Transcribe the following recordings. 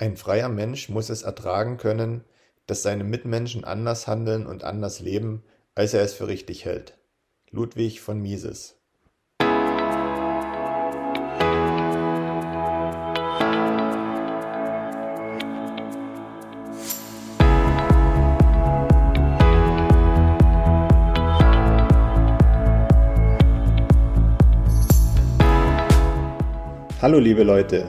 Ein freier Mensch muss es ertragen können, dass seine Mitmenschen anders handeln und anders leben, als er es für richtig hält. Ludwig von Mises Hallo liebe Leute,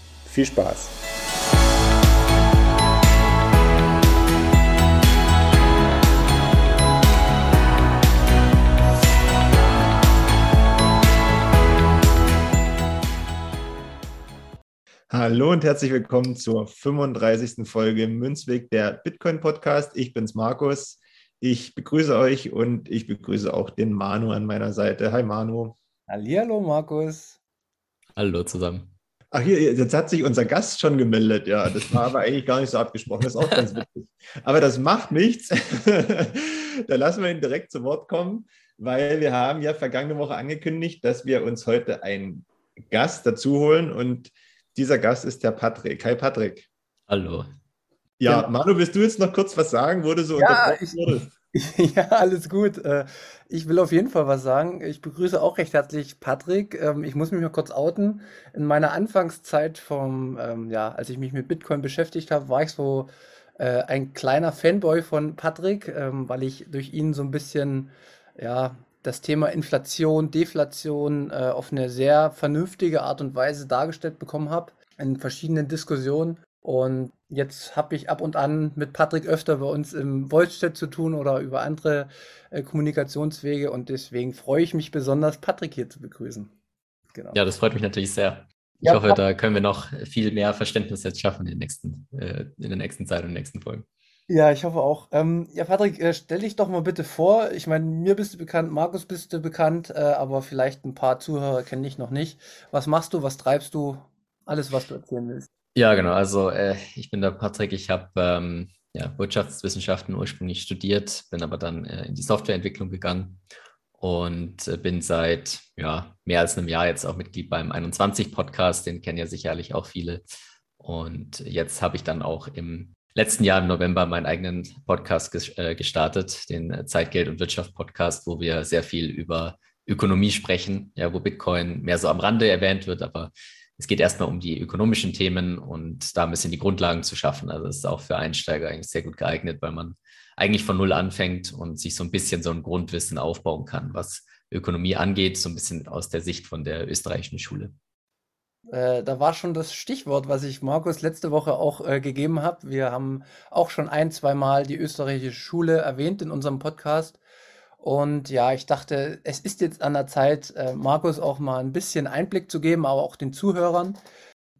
Viel Spaß! Hallo und herzlich willkommen zur 35. Folge Münzweg der Bitcoin Podcast. Ich bin's Markus. Ich begrüße euch und ich begrüße auch den Manu an meiner Seite. Hi Manu. Hallihallo Markus. Hallo zusammen. Ach hier, jetzt hat sich unser Gast schon gemeldet. Ja, das war aber eigentlich gar nicht so abgesprochen. Das ist auch ganz witzig. Aber das macht nichts. da lassen wir ihn direkt zu Wort kommen, weil wir haben ja vergangene Woche angekündigt, dass wir uns heute einen Gast dazu holen und dieser Gast ist der Patrick. Hi Patrick. Hallo. Ja, Manu, willst du jetzt noch kurz was sagen, wo du so ja, unterbrochen wurdest? Ja, alles gut. Äh, ich will auf jeden Fall was sagen. Ich begrüße auch recht herzlich Patrick. Ähm, ich muss mich mal kurz outen. In meiner Anfangszeit vom, ähm, ja, als ich mich mit Bitcoin beschäftigt habe, war ich so äh, ein kleiner Fanboy von Patrick, ähm, weil ich durch ihn so ein bisschen, ja, das Thema Inflation, Deflation äh, auf eine sehr vernünftige Art und Weise dargestellt bekommen habe in verschiedenen Diskussionen. Und jetzt habe ich ab und an mit Patrick öfter bei uns im Wolstedt zu tun oder über andere äh, Kommunikationswege und deswegen freue ich mich besonders, Patrick hier zu begrüßen. Genau. Ja, das freut mich natürlich sehr. Ich ja, hoffe, da können wir noch viel mehr Verständnis jetzt schaffen in, den nächsten, äh, in der nächsten Zeit und in den nächsten Folgen. Ja, ich hoffe auch. Ähm, ja, Patrick, äh, stell dich doch mal bitte vor. Ich meine, mir bist du bekannt, Markus bist du bekannt, äh, aber vielleicht ein paar Zuhörer kenne ich noch nicht. Was machst du, was treibst du? Alles, was du erzählen willst. Ja, genau. Also äh, ich bin der Patrick. Ich habe ähm, ja, Wirtschaftswissenschaften ursprünglich studiert, bin aber dann äh, in die Softwareentwicklung gegangen und äh, bin seit ja, mehr als einem Jahr jetzt auch Mitglied beim 21 Podcast. Den kennen ja sicherlich auch viele. Und jetzt habe ich dann auch im letzten Jahr im November meinen eigenen Podcast ges äh, gestartet, den Zeitgeld und Wirtschaft Podcast, wo wir sehr viel über Ökonomie sprechen, ja, wo Bitcoin mehr so am Rande erwähnt wird, aber es geht erstmal um die ökonomischen Themen und da ein bisschen die Grundlagen zu schaffen. Also es ist auch für Einsteiger eigentlich sehr gut geeignet, weil man eigentlich von Null anfängt und sich so ein bisschen so ein Grundwissen aufbauen kann, was Ökonomie angeht, so ein bisschen aus der Sicht von der österreichischen Schule. Äh, da war schon das Stichwort, was ich Markus letzte Woche auch äh, gegeben habe. Wir haben auch schon ein, zwei Mal die österreichische Schule erwähnt in unserem Podcast. Und ja, ich dachte, es ist jetzt an der Zeit, äh, Markus auch mal ein bisschen Einblick zu geben, aber auch den Zuhörern.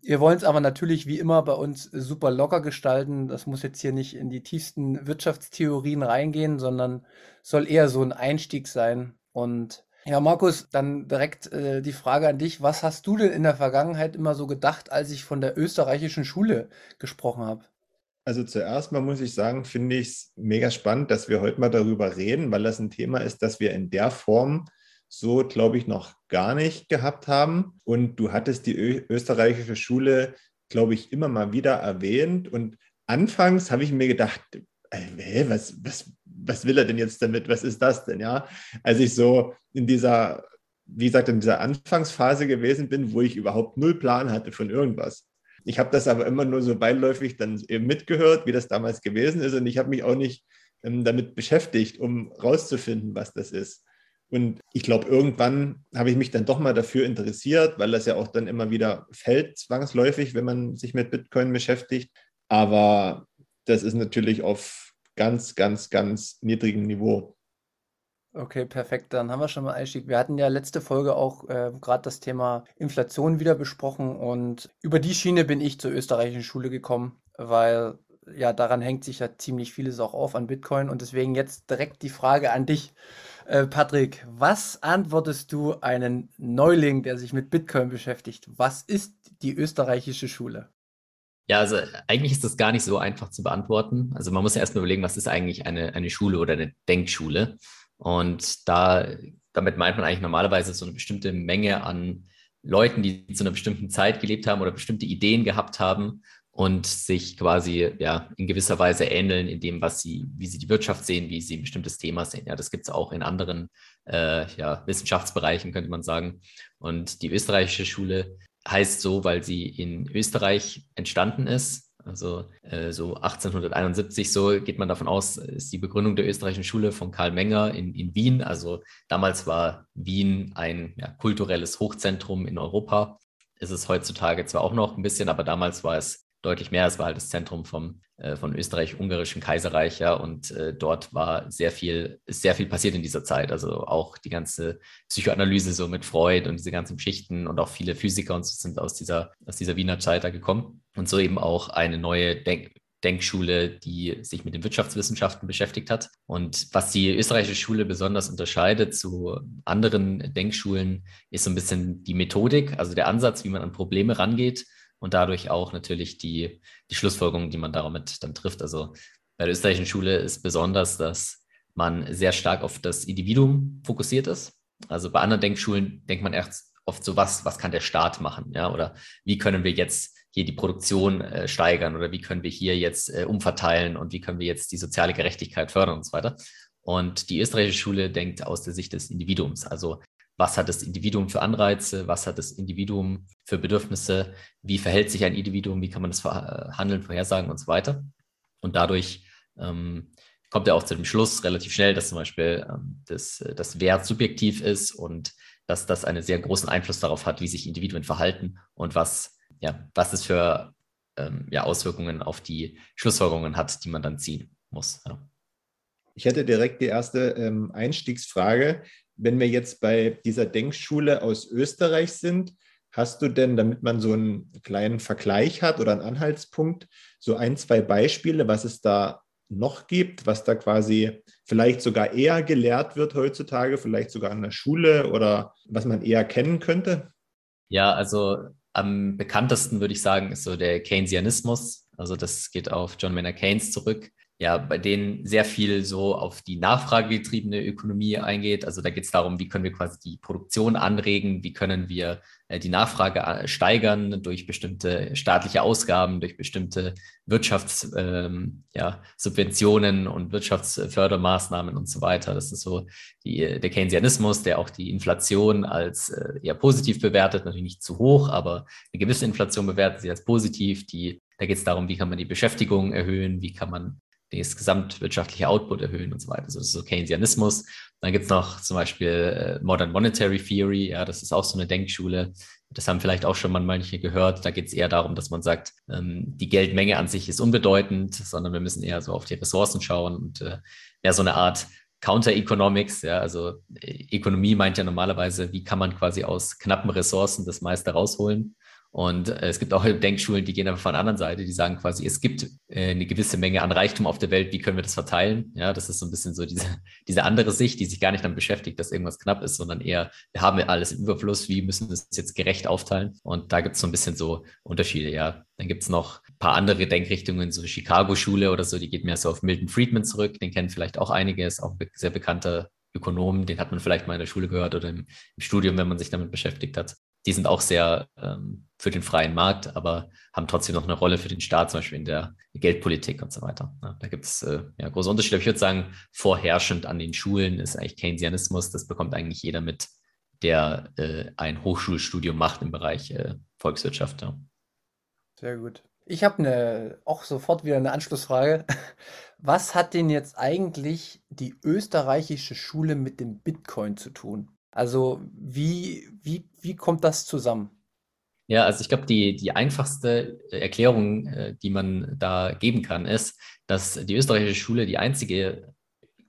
Wir wollen es aber natürlich wie immer bei uns super locker gestalten. Das muss jetzt hier nicht in die tiefsten Wirtschaftstheorien reingehen, sondern soll eher so ein Einstieg sein. Und ja, Markus, dann direkt äh, die Frage an dich. Was hast du denn in der Vergangenheit immer so gedacht, als ich von der österreichischen Schule gesprochen habe? Also zuerst mal muss ich sagen, finde ich es mega spannend, dass wir heute mal darüber reden, weil das ein Thema ist, das wir in der Form so, glaube ich, noch gar nicht gehabt haben. Und du hattest die österreichische Schule, glaube ich, immer mal wieder erwähnt. Und anfangs habe ich mir gedacht, ey, was, was, was will er denn jetzt damit? Was ist das denn? Ja, als ich so in dieser, wie gesagt, in dieser Anfangsphase gewesen bin, wo ich überhaupt null Plan hatte von irgendwas. Ich habe das aber immer nur so beiläufig dann eben mitgehört, wie das damals gewesen ist. Und ich habe mich auch nicht ähm, damit beschäftigt, um rauszufinden, was das ist. Und ich glaube, irgendwann habe ich mich dann doch mal dafür interessiert, weil das ja auch dann immer wieder fällt, zwangsläufig, wenn man sich mit Bitcoin beschäftigt. Aber das ist natürlich auf ganz, ganz, ganz niedrigem Niveau. Okay, perfekt. Dann haben wir schon mal Einstieg. Wir hatten ja letzte Folge auch äh, gerade das Thema Inflation wieder besprochen und über die Schiene bin ich zur österreichischen Schule gekommen, weil ja daran hängt sich ja ziemlich vieles auch auf an Bitcoin und deswegen jetzt direkt die Frage an dich, äh, Patrick. Was antwortest du einen Neuling, der sich mit Bitcoin beschäftigt? Was ist die österreichische Schule? Ja, also eigentlich ist das gar nicht so einfach zu beantworten. Also man muss ja erstmal überlegen, was ist eigentlich eine, eine Schule oder eine Denkschule? Und da, damit meint man eigentlich normalerweise so eine bestimmte Menge an Leuten, die zu einer bestimmten Zeit gelebt haben oder bestimmte Ideen gehabt haben und sich quasi ja in gewisser Weise ähneln in dem, was sie, wie sie die Wirtschaft sehen, wie sie ein bestimmtes Thema sehen. Ja, das gibt es auch in anderen äh, ja, Wissenschaftsbereichen, könnte man sagen. Und die österreichische Schule heißt so, weil sie in Österreich entstanden ist also äh, so 1871, so geht man davon aus, ist die Begründung der österreichischen Schule von Karl Menger in, in Wien. Also damals war Wien ein ja, kulturelles Hochzentrum in Europa. Ist es heutzutage zwar auch noch ein bisschen, aber damals war es deutlich mehr. Es war halt das Zentrum vom, äh, von Österreich-Ungarischen Kaiserreich, ja, und äh, dort war sehr viel, ist sehr viel passiert in dieser Zeit. Also auch die ganze Psychoanalyse so mit Freud und diese ganzen Geschichten und auch viele Physiker und so sind aus dieser, aus dieser Wiener Zeit da gekommen. Und so eben auch eine neue Denk Denkschule, die sich mit den Wirtschaftswissenschaften beschäftigt hat. Und was die österreichische Schule besonders unterscheidet zu anderen Denkschulen, ist so ein bisschen die Methodik, also der Ansatz, wie man an Probleme rangeht und dadurch auch natürlich die, die Schlussfolgerungen, die man damit dann trifft. Also bei der österreichischen Schule ist besonders, dass man sehr stark auf das Individuum fokussiert ist. Also bei anderen Denkschulen denkt man erst oft so, was, was kann der Staat machen, ja, oder wie können wir jetzt hier die Produktion äh, steigern oder wie können wir hier jetzt äh, umverteilen und wie können wir jetzt die soziale Gerechtigkeit fördern und so weiter. Und die österreichische Schule denkt aus der Sicht des Individuums. Also was hat das Individuum für Anreize, was hat das Individuum für Bedürfnisse, wie verhält sich ein Individuum, wie kann man das Handeln vorhersagen und so weiter. Und dadurch ähm, kommt er auch zu dem Schluss relativ schnell, dass zum Beispiel ähm, das, das Wert subjektiv ist und dass das einen sehr großen Einfluss darauf hat, wie sich Individuen verhalten und was, ja, was es für ähm, ja, Auswirkungen auf die Schlussfolgerungen hat, die man dann ziehen muss. Ja. Ich hätte direkt die erste ähm, Einstiegsfrage wenn wir jetzt bei dieser Denkschule aus Österreich sind, hast du denn, damit man so einen kleinen Vergleich hat oder einen Anhaltspunkt, so ein, zwei Beispiele, was es da noch gibt, was da quasi vielleicht sogar eher gelehrt wird heutzutage, vielleicht sogar an der Schule oder was man eher kennen könnte? Ja, also am bekanntesten würde ich sagen, ist so der Keynesianismus. Also das geht auf John Maynard Keynes zurück ja, bei denen sehr viel so auf die nachfragegetriebene Ökonomie eingeht. Also da geht es darum, wie können wir quasi die Produktion anregen, wie können wir die Nachfrage äh, steigern durch bestimmte staatliche Ausgaben, durch bestimmte Wirtschaftssubventionen ähm, ja, und Wirtschaftsfördermaßnahmen und so weiter. Das ist so die, der Keynesianismus, der auch die Inflation als äh, eher positiv bewertet, natürlich nicht zu hoch, aber eine gewisse Inflation bewertet sie als positiv. Die, da geht es darum, wie kann man die Beschäftigung erhöhen, wie kann man das gesamtwirtschaftliche Output erhöhen und so weiter. Also das ist so Keynesianismus. Dann gibt es noch zum Beispiel äh, Modern Monetary Theory, ja, das ist auch so eine Denkschule. Das haben vielleicht auch schon mal manche gehört. Da geht es eher darum, dass man sagt, ähm, die Geldmenge an sich ist unbedeutend, sondern wir müssen eher so auf die Ressourcen schauen und äh, mehr so eine Art Counter-Economics, ja, also äh, Ökonomie meint ja normalerweise, wie kann man quasi aus knappen Ressourcen das meiste rausholen. Und äh, es gibt auch Denkschulen, die gehen aber von der anderen Seite, die sagen quasi, es gibt äh, eine gewisse Menge an Reichtum auf der Welt, wie können wir das verteilen? Ja, das ist so ein bisschen so diese, diese andere Sicht, die sich gar nicht damit beschäftigt, dass irgendwas knapp ist, sondern eher, wir haben alles im Überfluss, wie müssen wir es jetzt gerecht aufteilen? Und da gibt es so ein bisschen so Unterschiede, ja. Dann gibt es noch ein paar andere Denkrichtungen, so Chicago-Schule oder so, die geht mehr so auf Milton Friedman zurück, den kennen vielleicht auch einige, ist auch ein sehr bekannter Ökonom, den hat man vielleicht mal in der Schule gehört oder im, im Studium, wenn man sich damit beschäftigt hat die sind auch sehr ähm, für den freien Markt, aber haben trotzdem noch eine Rolle für den Staat, zum Beispiel in der Geldpolitik und so weiter. Ja, da gibt es äh, ja, große Unterschiede. Ich würde sagen, vorherrschend an den Schulen ist eigentlich Keynesianismus. Das bekommt eigentlich jeder mit, der äh, ein Hochschulstudium macht im Bereich äh, Volkswirtschaft. Ja. Sehr gut. Ich habe eine, auch sofort wieder eine Anschlussfrage. Was hat denn jetzt eigentlich die österreichische Schule mit dem Bitcoin zu tun? Also wie, wie, wie kommt das zusammen? Ja, also ich glaube, die, die einfachste Erklärung, äh, die man da geben kann, ist, dass die österreichische Schule die einzige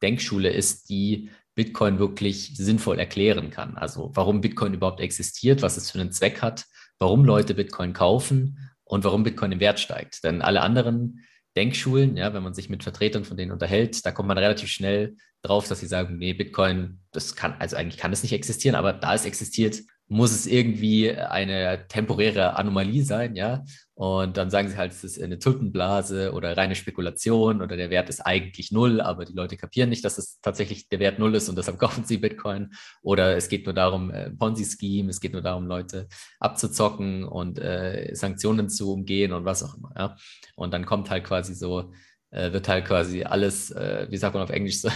Denkschule ist, die Bitcoin wirklich sinnvoll erklären kann. Also warum Bitcoin überhaupt existiert, was es für einen Zweck hat, warum Leute Bitcoin kaufen und warum Bitcoin im Wert steigt. Denn alle anderen Denkschulen, ja, wenn man sich mit Vertretern von denen unterhält, da kommt man relativ schnell drauf, dass sie sagen, nee, Bitcoin, das kann, also eigentlich kann es nicht existieren, aber da es existiert, muss es irgendwie eine temporäre Anomalie sein, ja. Und dann sagen sie halt, es ist eine Tulpenblase oder reine Spekulation oder der Wert ist eigentlich null, aber die Leute kapieren nicht, dass es tatsächlich der Wert null ist und deshalb kaufen sie Bitcoin. Oder es geht nur darum, äh, Ponzi-Scheme, es geht nur darum, Leute abzuzocken und äh, Sanktionen zu umgehen und was auch immer, ja. Und dann kommt halt quasi so, äh, wird halt quasi alles, äh, wie sagt man auf Englisch, so,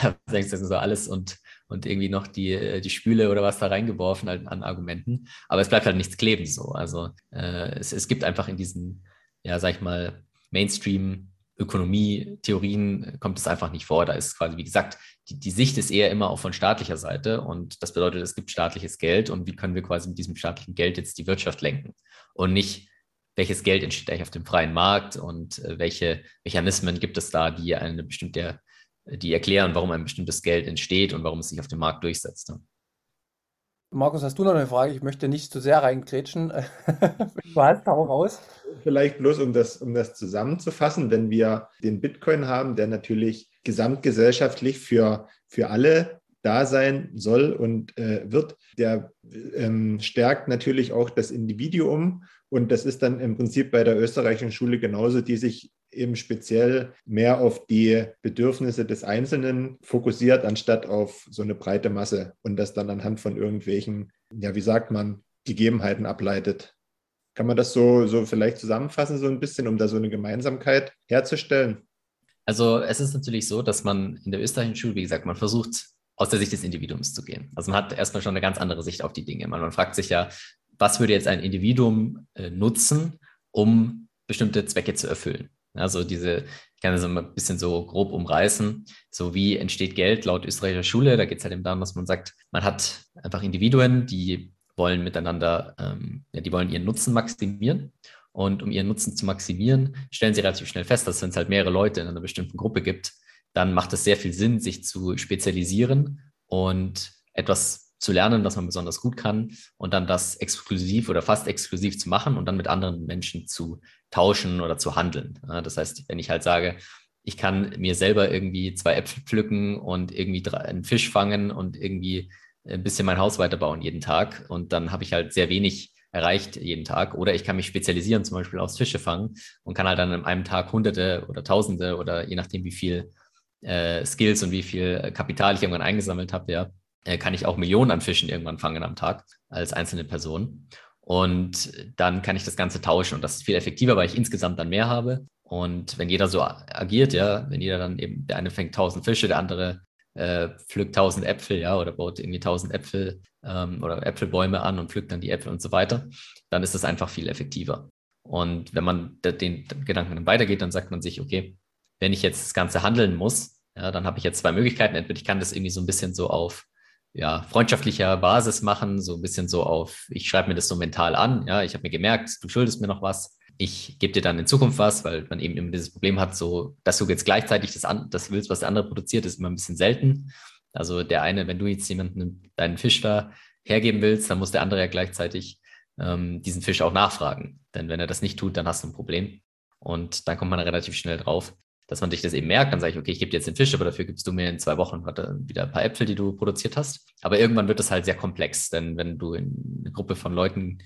alles und und irgendwie noch die, äh, die Spüle oder was da reingeworfen halt an Argumenten. Aber es bleibt halt nichts kleben so. Also äh, es, es gibt einfach in diesen, ja, sag ich mal, Mainstream- Ökonomie-Theorien kommt es einfach nicht vor. Da ist quasi, wie gesagt, die, die Sicht ist eher immer auch von staatlicher Seite und das bedeutet, es gibt staatliches Geld und wie können wir quasi mit diesem staatlichen Geld jetzt die Wirtschaft lenken und nicht, welches Geld entsteht eigentlich auf dem freien Markt und äh, welche Mechanismen gibt es da, die eine bestimmte die erklären, warum ein bestimmtes Geld entsteht und warum es sich auf dem Markt durchsetzt. Markus, hast du noch eine Frage? Ich möchte nicht zu sehr reingrätschen. du hast auch raus. Vielleicht bloß, um das, um das zusammenzufassen, wenn wir den Bitcoin haben, der natürlich gesamtgesellschaftlich für, für alle da sein soll und äh, wird, der ähm, stärkt natürlich auch das Individuum. Und das ist dann im Prinzip bei der österreichischen Schule genauso, die sich eben speziell mehr auf die Bedürfnisse des Einzelnen fokussiert, anstatt auf so eine breite Masse und das dann anhand von irgendwelchen, ja, wie sagt man, Gegebenheiten ableitet. Kann man das so, so vielleicht zusammenfassen, so ein bisschen, um da so eine Gemeinsamkeit herzustellen? Also es ist natürlich so, dass man in der österreichischen Schule, wie gesagt, man versucht aus der Sicht des Individuums zu gehen. Also man hat erstmal schon eine ganz andere Sicht auf die Dinge. Man, man fragt sich ja, was würde jetzt ein Individuum äh, nutzen, um bestimmte Zwecke zu erfüllen? Also diese, ich kann das mal ein bisschen so grob umreißen. So wie entsteht Geld laut österreichischer Schule? Da geht es halt eben darum, dass man sagt, man hat einfach Individuen, die wollen miteinander, ähm, ja, die wollen ihren Nutzen maximieren. Und um ihren Nutzen zu maximieren, stellen sie relativ schnell fest, dass wenn es halt mehrere Leute in einer bestimmten Gruppe gibt, dann macht es sehr viel Sinn, sich zu spezialisieren und etwas zu lernen, was man besonders gut kann und dann das exklusiv oder fast exklusiv zu machen und dann mit anderen Menschen zu tauschen oder zu handeln. das heißt, wenn ich halt sage, ich kann mir selber irgendwie zwei Äpfel pflücken und irgendwie einen Fisch fangen und irgendwie ein bisschen mein Haus weiterbauen jeden Tag und dann habe ich halt sehr wenig erreicht jeden Tag. Oder ich kann mich spezialisieren, zum Beispiel aufs Fische fangen und kann halt dann in einem Tag Hunderte oder Tausende oder je nachdem, wie viel äh, Skills und wie viel Kapital ich irgendwann eingesammelt habe, ja, äh, kann ich auch Millionen an Fischen irgendwann fangen am Tag als einzelne Person. Und dann kann ich das Ganze tauschen und das ist viel effektiver, weil ich insgesamt dann mehr habe. Und wenn jeder so agiert, ja, wenn jeder dann eben, der eine fängt tausend Fische, der andere äh, pflückt tausend Äpfel, ja, oder baut irgendwie tausend Äpfel ähm, oder Äpfelbäume an und pflückt dann die Äpfel und so weiter, dann ist das einfach viel effektiver. Und wenn man den Gedanken dann weitergeht, dann sagt man sich, okay, wenn ich jetzt das Ganze handeln muss, ja, dann habe ich jetzt zwei Möglichkeiten. Entweder ich kann das irgendwie so ein bisschen so auf ja, freundschaftlicher Basis machen, so ein bisschen so auf, ich schreibe mir das so mental an, ja, ich habe mir gemerkt, du schuldest mir noch was, ich gebe dir dann in Zukunft was, weil man eben immer dieses Problem hat, so, dass du jetzt gleichzeitig das, an, das willst, was der andere produziert, ist immer ein bisschen selten. Also der eine, wenn du jetzt jemanden deinen Fisch da hergeben willst, dann muss der andere ja gleichzeitig ähm, diesen Fisch auch nachfragen. Denn wenn er das nicht tut, dann hast du ein Problem. Und dann kommt man relativ schnell drauf, dass man sich das eben merkt, dann sage ich, okay, ich gebe dir jetzt den Fisch, aber dafür gibst du mir in zwei Wochen wieder ein paar Äpfel, die du produziert hast. Aber irgendwann wird es halt sehr komplex, denn wenn du in eine Gruppe von Leuten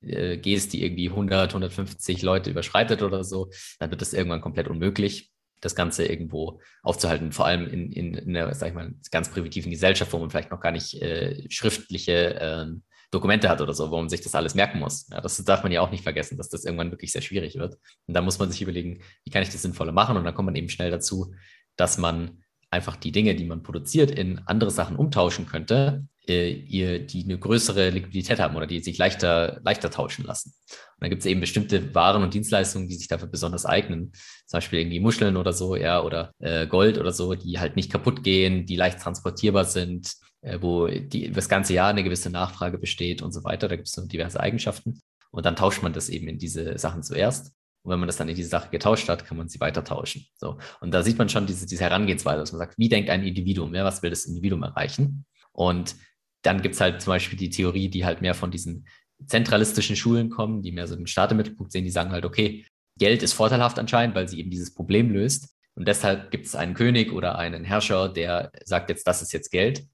äh, gehst, die irgendwie 100, 150 Leute überschreitet oder so, dann wird es irgendwann komplett unmöglich, das Ganze irgendwo aufzuhalten. Vor allem in, in, in einer, sag ich mal, ganz primitiven Gesellschaft, wo man vielleicht noch gar nicht äh, schriftliche äh, Dokumente hat oder so, wo man sich das alles merken muss. Ja, das darf man ja auch nicht vergessen, dass das irgendwann wirklich sehr schwierig wird. Und da muss man sich überlegen, wie kann ich das sinnvoller machen? Und dann kommt man eben schnell dazu, dass man einfach die Dinge, die man produziert, in andere Sachen umtauschen könnte, äh, die eine größere Liquidität haben oder die sich leichter, leichter tauschen lassen. Und dann gibt es eben bestimmte Waren und Dienstleistungen, die sich dafür besonders eignen. Zum Beispiel irgendwie Muscheln oder so, ja, oder äh, Gold oder so, die halt nicht kaputt gehen, die leicht transportierbar sind, wo die, das ganze Jahr eine gewisse Nachfrage besteht und so weiter. Da gibt es so diverse Eigenschaften. Und dann tauscht man das eben in diese Sachen zuerst. Und wenn man das dann in diese Sache getauscht hat, kann man sie weiter tauschen. So. Und da sieht man schon diese, diese Herangehensweise, dass man sagt, wie denkt ein Individuum? Ja, was will das Individuum erreichen? Und dann gibt es halt zum Beispiel die Theorie, die halt mehr von diesen zentralistischen Schulen kommen, die mehr so den Staat im Mittelpunkt sehen, die sagen halt, okay, Geld ist vorteilhaft anscheinend, weil sie eben dieses Problem löst. Und deshalb gibt es einen König oder einen Herrscher, der sagt jetzt, das ist jetzt Geld.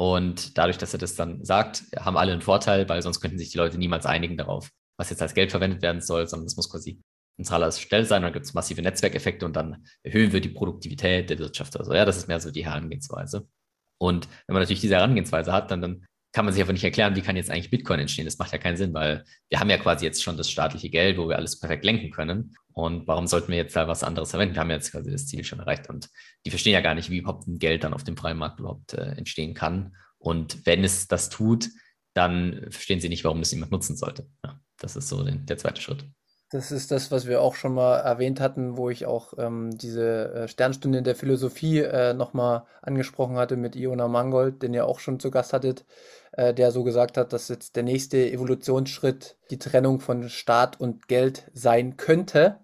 Und dadurch, dass er das dann sagt, haben alle einen Vorteil, weil sonst könnten sich die Leute niemals einigen darauf, was jetzt als Geld verwendet werden soll, sondern das muss quasi zentraler Stelle sein. Dann gibt es massive Netzwerkeffekte und dann erhöhen wir die Produktivität der Wirtschaft. Also ja, das ist mehr so die Herangehensweise. Und wenn man natürlich diese Herangehensweise hat, dann, dann kann man sich einfach nicht erklären, wie kann jetzt eigentlich Bitcoin entstehen. Das macht ja keinen Sinn, weil wir haben ja quasi jetzt schon das staatliche Geld, wo wir alles perfekt lenken können. Und warum sollten wir jetzt da was anderes verwenden? Wir haben jetzt quasi das Ziel schon erreicht. Und die verstehen ja gar nicht, wie überhaupt ein Geld dann auf dem freien Markt überhaupt äh, entstehen kann. Und wenn es das tut, dann verstehen sie nicht, warum das jemand nutzen sollte. Ja, das ist so den, der zweite Schritt. Das ist das, was wir auch schon mal erwähnt hatten, wo ich auch ähm, diese äh, Sternstunde der Philosophie äh, nochmal angesprochen hatte mit Iona Mangold, den ihr auch schon zu Gast hattet, äh, der so gesagt hat, dass jetzt der nächste Evolutionsschritt die Trennung von Staat und Geld sein könnte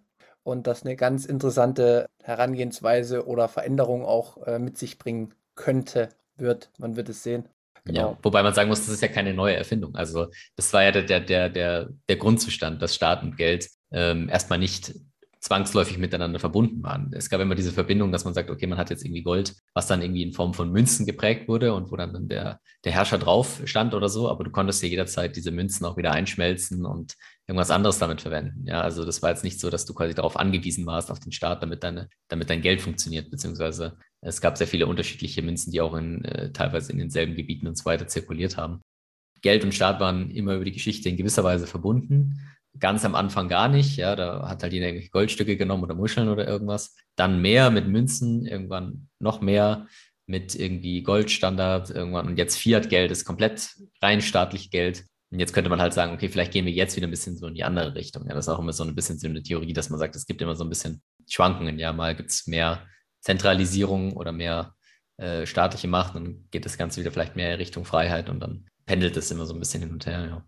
und das eine ganz interessante Herangehensweise oder Veränderung auch äh, mit sich bringen könnte, wird. Man wird es sehen. Genau. Ja, wobei man sagen muss, das ist ja keine neue Erfindung. Also das war ja der, der, der, der Grundzustand, dass Staat und Geld ähm, erstmal nicht zwangsläufig miteinander verbunden waren. Es gab immer diese Verbindung, dass man sagt, okay, man hat jetzt irgendwie Gold, was dann irgendwie in Form von Münzen geprägt wurde und wo dann der, der Herrscher drauf stand oder so, aber du konntest ja jederzeit diese Münzen auch wieder einschmelzen und irgendwas anderes damit verwenden. Ja, also das war jetzt nicht so, dass du quasi darauf angewiesen warst, auf den Staat, damit, deine, damit dein Geld funktioniert, beziehungsweise es gab sehr viele unterschiedliche Münzen, die auch in, äh, teilweise in denselben Gebieten und so weiter zirkuliert haben. Geld und Staat waren immer über die Geschichte in gewisser Weise verbunden ganz am Anfang gar nicht. Ja, da hat halt jeder Goldstücke genommen oder Muscheln oder irgendwas. Dann mehr mit Münzen, irgendwann noch mehr mit irgendwie Goldstandard irgendwann. Und jetzt Fiat-Geld ist komplett rein staatlich Geld. Und jetzt könnte man halt sagen, okay, vielleicht gehen wir jetzt wieder ein bisschen so in die andere Richtung. Ja, das ist auch immer so ein bisschen so eine Theorie, dass man sagt, es gibt immer so ein bisschen Schwankungen. Ja, mal gibt es mehr Zentralisierung oder mehr äh, staatliche Macht, dann geht das Ganze wieder vielleicht mehr Richtung Freiheit und dann pendelt es immer so ein bisschen hin und her. Ja.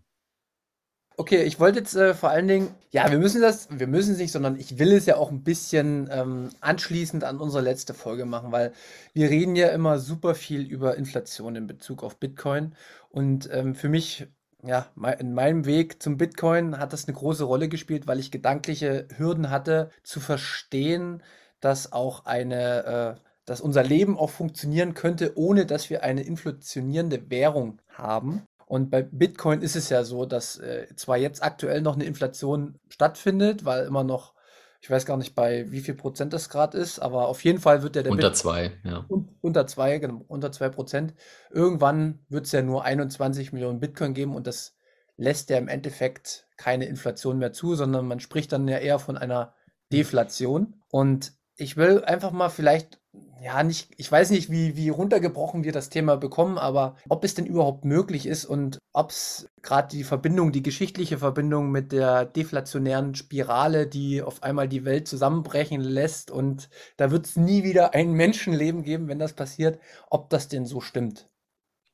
Okay, ich wollte jetzt äh, vor allen Dingen, ja, wir müssen das, wir müssen es nicht, sondern ich will es ja auch ein bisschen ähm, anschließend an unsere letzte Folge machen, weil wir reden ja immer super viel über Inflation in Bezug auf Bitcoin. Und ähm, für mich, ja, in meinem Weg zum Bitcoin hat das eine große Rolle gespielt, weil ich gedankliche Hürden hatte, zu verstehen, dass auch eine, äh, dass unser Leben auch funktionieren könnte, ohne dass wir eine inflationierende Währung haben. Und bei Bitcoin ist es ja so, dass äh, zwar jetzt aktuell noch eine Inflation stattfindet, weil immer noch, ich weiß gar nicht, bei wie viel Prozent das gerade ist, aber auf jeden Fall wird der, der unter Bit zwei, ja. Un unter zwei, genau, unter zwei Prozent. Irgendwann wird es ja nur 21 Millionen Bitcoin geben und das lässt ja im Endeffekt keine Inflation mehr zu, sondern man spricht dann ja eher von einer Deflation. Und ich will einfach mal vielleicht ja, nicht, ich weiß nicht, wie, wie runtergebrochen wir das Thema bekommen, aber ob es denn überhaupt möglich ist und ob es gerade die Verbindung, die geschichtliche Verbindung mit der deflationären Spirale, die auf einmal die Welt zusammenbrechen lässt und da wird es nie wieder ein Menschenleben geben, wenn das passiert, ob das denn so stimmt.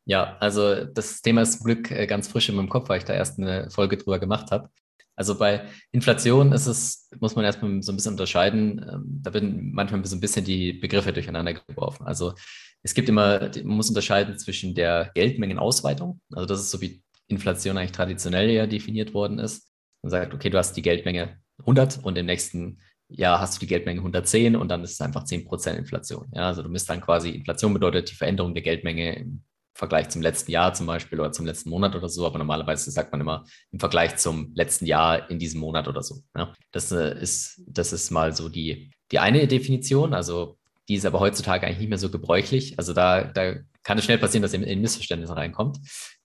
Ja, also das Thema ist zum Glück äh, ganz frisch in meinem Kopf, weil ich da erst eine Folge drüber gemacht habe. Also bei Inflation ist es, muss man erstmal so ein bisschen unterscheiden. Ähm, da werden manchmal so ein bisschen die Begriffe durcheinander geworfen. Also es gibt immer, man muss unterscheiden zwischen der Geldmengenausweitung. Also das ist so wie Inflation eigentlich traditionell ja definiert worden ist. Man sagt, okay, du hast die Geldmenge 100 und im nächsten Jahr hast du die Geldmenge 110 und dann ist es einfach 10% Inflation. Ja, also du misst dann quasi, Inflation bedeutet die Veränderung der Geldmenge im Vergleich zum letzten Jahr zum Beispiel oder zum letzten Monat oder so, aber normalerweise sagt man immer im Vergleich zum letzten Jahr in diesem Monat oder so. Ja. Das, äh, ist, das ist mal so die, die eine Definition, also die ist aber heutzutage eigentlich nicht mehr so gebräuchlich. Also da, da kann es schnell passieren, dass ihr in Missverständnisse reinkommt,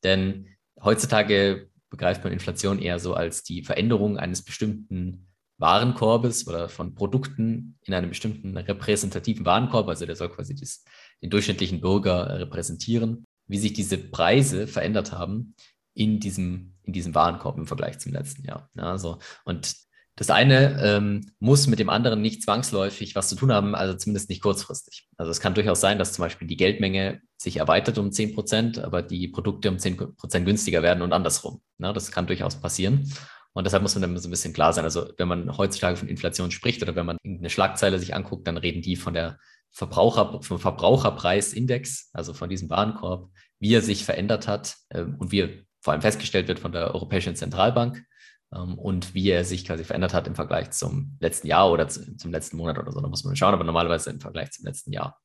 denn heutzutage begreift man Inflation eher so als die Veränderung eines bestimmten Warenkorbes oder von Produkten in einem bestimmten repräsentativen Warenkorb, also der soll quasi das, den durchschnittlichen Bürger repräsentieren wie sich diese Preise verändert haben in diesem, in diesem Warenkorb im Vergleich zum letzten Jahr. Ja, so. Und das eine ähm, muss mit dem anderen nicht zwangsläufig was zu tun haben, also zumindest nicht kurzfristig. Also es kann durchaus sein, dass zum Beispiel die Geldmenge sich erweitert um 10 Prozent, aber die Produkte um 10 Prozent günstiger werden und andersrum. Ja, das kann durchaus passieren. Und deshalb muss man dann so ein bisschen klar sein. Also wenn man heutzutage von Inflation spricht oder wenn man eine Schlagzeile sich anguckt, dann reden die von der Verbraucher, vom Verbraucherpreisindex, also von diesem Warenkorb, wie er sich verändert hat ähm, und wie er vor allem festgestellt wird von der Europäischen Zentralbank ähm, und wie er sich quasi verändert hat im Vergleich zum letzten Jahr oder zu, zum letzten Monat oder so. Da muss man schauen, aber normalerweise im Vergleich zum letzten Jahr.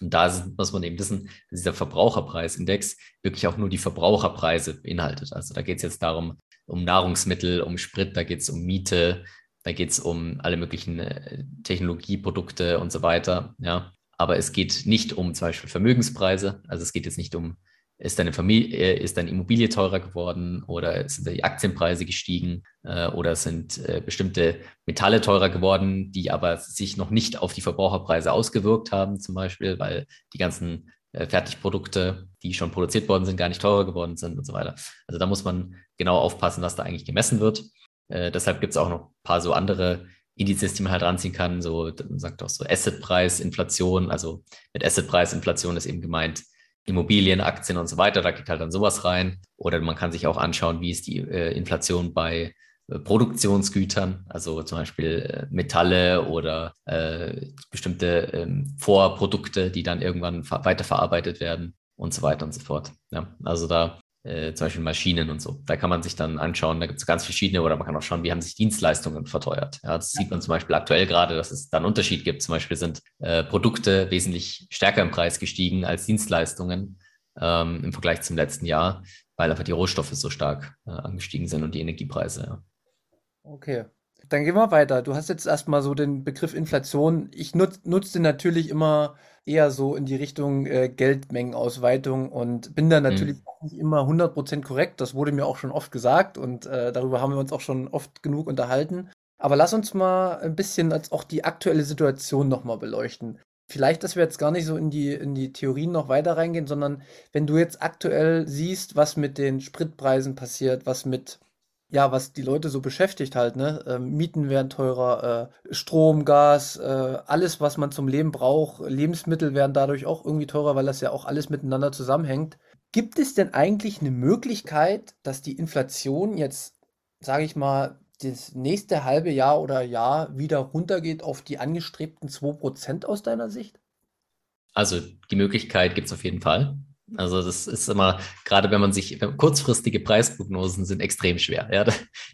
Und da muss man eben wissen, dass dieser Verbraucherpreisindex wirklich auch nur die Verbraucherpreise beinhaltet. Also da geht es jetzt darum, um Nahrungsmittel, um Sprit, da geht es um Miete, da geht es um alle möglichen äh, Technologieprodukte und so weiter. Ja. Aber es geht nicht um zum Beispiel Vermögenspreise. Also es geht jetzt nicht um ist deine Familie, äh, ist deine Immobilie teurer geworden oder sind die Aktienpreise gestiegen äh, oder sind bestimmte Metalle teurer geworden, die aber sich noch nicht auf die Verbraucherpreise ausgewirkt haben, zum Beispiel, weil die ganzen Fertigprodukte, die schon produziert worden sind, gar nicht teurer geworden sind und so weiter. Also da muss man genau aufpassen, was da eigentlich gemessen wird. Äh, deshalb gibt es auch noch ein paar so andere Indizes, die man halt ranziehen kann. So, man sagt auch so Assetpreisinflation. Also mit Assetpreisinflation ist eben gemeint, Immobilien, Aktien und so weiter, da geht halt dann sowas rein. Oder man kann sich auch anschauen, wie ist die äh, Inflation bei äh, Produktionsgütern, also zum Beispiel äh, Metalle oder äh, bestimmte ähm, Vorprodukte, die dann irgendwann weiterverarbeitet werden und so weiter und so fort. Ja, also da äh, zum Beispiel Maschinen und so. Da kann man sich dann anschauen, da gibt es ganz verschiedene, oder man kann auch schauen, wie haben sich Dienstleistungen verteuert. Ja, das sieht man zum Beispiel aktuell gerade, dass es da einen Unterschied gibt. Zum Beispiel sind äh, Produkte wesentlich stärker im Preis gestiegen als Dienstleistungen ähm, im Vergleich zum letzten Jahr, weil einfach die Rohstoffe so stark äh, angestiegen sind und die Energiepreise. Ja. Okay. Dann gehen wir weiter. Du hast jetzt erstmal so den Begriff Inflation. Ich nutze nutz den natürlich immer eher so in die Richtung äh, Geldmengenausweitung und bin da natürlich mhm. auch nicht immer 100% korrekt. Das wurde mir auch schon oft gesagt und äh, darüber haben wir uns auch schon oft genug unterhalten. Aber lass uns mal ein bisschen als auch die aktuelle Situation nochmal beleuchten. Vielleicht, dass wir jetzt gar nicht so in die, in die Theorien noch weiter reingehen, sondern wenn du jetzt aktuell siehst, was mit den Spritpreisen passiert, was mit ja, was die Leute so beschäftigt halt, ne? Ähm, Mieten werden teurer, äh, Strom, Gas, äh, alles, was man zum Leben braucht, Lebensmittel werden dadurch auch irgendwie teurer, weil das ja auch alles miteinander zusammenhängt. Gibt es denn eigentlich eine Möglichkeit, dass die Inflation jetzt, sage ich mal, das nächste halbe Jahr oder Jahr wieder runtergeht auf die angestrebten 2% aus deiner Sicht? Also die Möglichkeit gibt es auf jeden Fall. Also das ist immer, gerade wenn man sich, kurzfristige Preisprognosen sind extrem schwer. Ja,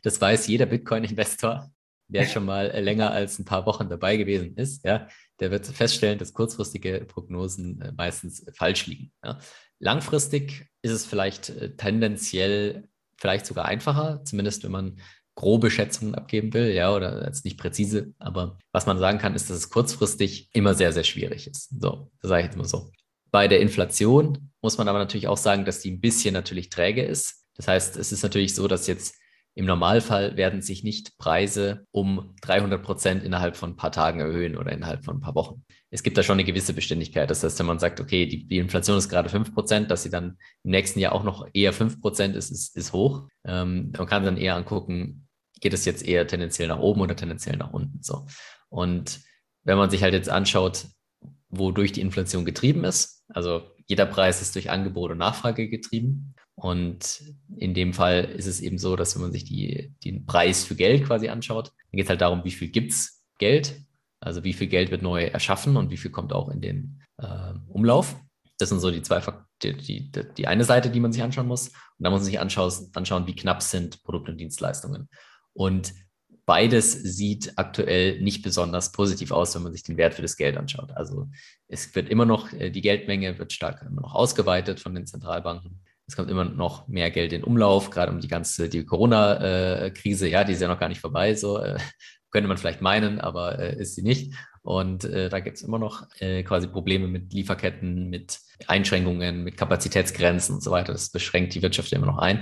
das weiß jeder Bitcoin-Investor, der schon mal länger als ein paar Wochen dabei gewesen ist. Ja, der wird feststellen, dass kurzfristige Prognosen äh, meistens falsch liegen. Ja. Langfristig ist es vielleicht äh, tendenziell vielleicht sogar einfacher, zumindest wenn man grobe Schätzungen abgeben will, ja, oder jetzt nicht präzise. Aber was man sagen kann, ist, dass es kurzfristig immer sehr, sehr schwierig ist. So, das sage ich jetzt mal so. Bei der Inflation muss man aber natürlich auch sagen, dass die ein bisschen natürlich träge ist. Das heißt, es ist natürlich so, dass jetzt im Normalfall werden sich nicht Preise um 300 Prozent innerhalb von ein paar Tagen erhöhen oder innerhalb von ein paar Wochen. Es gibt da schon eine gewisse Beständigkeit. Das heißt, wenn man sagt, okay, die, die Inflation ist gerade 5 Prozent, dass sie dann im nächsten Jahr auch noch eher 5 Prozent ist, ist, ist hoch. Ähm, man kann dann eher angucken, geht es jetzt eher tendenziell nach oben oder tendenziell nach unten. So. Und wenn man sich halt jetzt anschaut, wodurch die Inflation getrieben ist. Also jeder Preis ist durch Angebot und Nachfrage getrieben. Und in dem Fall ist es eben so, dass wenn man sich die, den Preis für Geld quasi anschaut, dann geht es halt darum, wie viel gibt es Geld, also wie viel Geld wird neu erschaffen und wie viel kommt auch in den äh, Umlauf. Das sind so die zwei die, die, die, eine Seite, die man sich anschauen muss. Und dann muss man sich anschauen, anschauen, wie knapp sind Produkte und Dienstleistungen. Und beides sieht aktuell nicht besonders positiv aus, wenn man sich den Wert für das Geld anschaut. Also es wird immer noch, äh, die Geldmenge wird stark immer noch ausgeweitet von den Zentralbanken. Es kommt immer noch mehr Geld in Umlauf, gerade um die ganze, die Corona-Krise, ja, die ist ja noch gar nicht vorbei, so äh, könnte man vielleicht meinen, aber äh, ist sie nicht. Und äh, da gibt es immer noch quasi Probleme mit Lieferketten, mit Einschränkungen, mit Kapazitätsgrenzen und so weiter. Das beschränkt die Wirtschaft immer noch ein.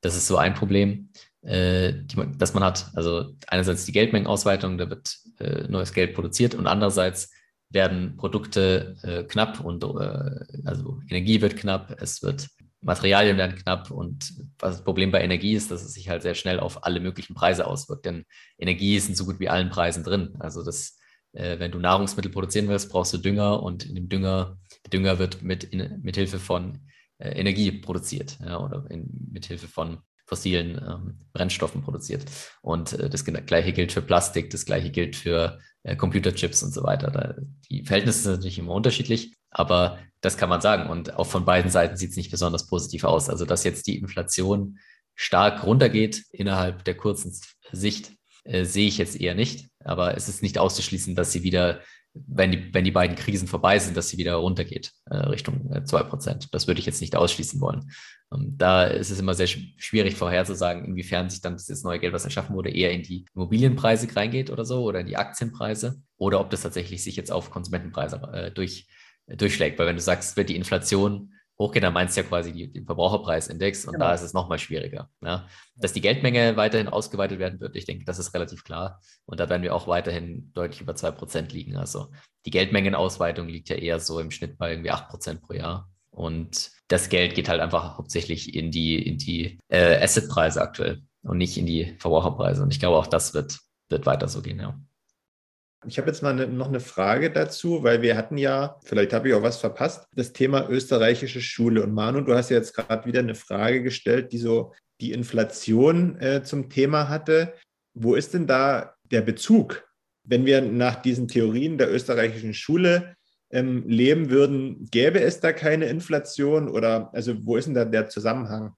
Das ist so ein Problem die man, das man hat. Also einerseits die Geldmengenausweitung, da wird äh, neues Geld produziert und andererseits werden Produkte äh, knapp und äh, also Energie wird knapp, es wird Materialien werden knapp und was das Problem bei Energie ist, dass es sich halt sehr schnell auf alle möglichen Preise auswirkt, denn Energie ist in so gut wie allen Preisen drin. Also das, äh, wenn du Nahrungsmittel produzieren willst, brauchst du Dünger und in dem Dünger, der Dünger wird mit, in, mit Hilfe von äh, Energie produziert ja, oder in, mit Hilfe von fossilen ähm, Brennstoffen produziert. Und äh, das gleiche gilt für Plastik, das gleiche gilt für äh, Computerchips und so weiter. Da, die Verhältnisse sind natürlich immer unterschiedlich, aber das kann man sagen. Und auch von beiden Seiten sieht es nicht besonders positiv aus. Also, dass jetzt die Inflation stark runtergeht innerhalb der kurzen Sicht, äh, sehe ich jetzt eher nicht. Aber es ist nicht auszuschließen, dass sie wieder wenn die, wenn die beiden Krisen vorbei sind, dass sie wieder runtergeht äh, Richtung äh, 2%. Das würde ich jetzt nicht ausschließen wollen. Ähm, da ist es immer sehr sch schwierig vorherzusagen, inwiefern sich dann das neue Geld, was erschaffen wurde, eher in die Immobilienpreise reingeht oder so oder in die Aktienpreise oder ob das tatsächlich sich jetzt auf Konsumentenpreise äh, durch, äh, durchschlägt. Weil wenn du sagst, wird die Inflation hochgehen, dann meinst du ja quasi den Verbraucherpreisindex und genau. da ist es nochmal schwieriger. Ja. Dass die Geldmenge weiterhin ausgeweitet werden wird, ich denke, das ist relativ klar. Und da werden wir auch weiterhin deutlich über 2% liegen. Also die Geldmengenausweitung liegt ja eher so im Schnitt bei irgendwie 8% pro Jahr. Und das Geld geht halt einfach hauptsächlich in die, in die äh, Assetpreise aktuell und nicht in die Verbraucherpreise. Und ich glaube, auch das wird, wird weiter so gehen, ja. Ich habe jetzt mal ne, noch eine Frage dazu, weil wir hatten ja, vielleicht habe ich auch was verpasst, das Thema österreichische Schule. Und Manu, du hast ja jetzt gerade wieder eine Frage gestellt, die so die Inflation äh, zum Thema hatte. Wo ist denn da der Bezug? Wenn wir nach diesen Theorien der österreichischen Schule ähm, leben würden, gäbe es da keine Inflation oder also wo ist denn da der Zusammenhang?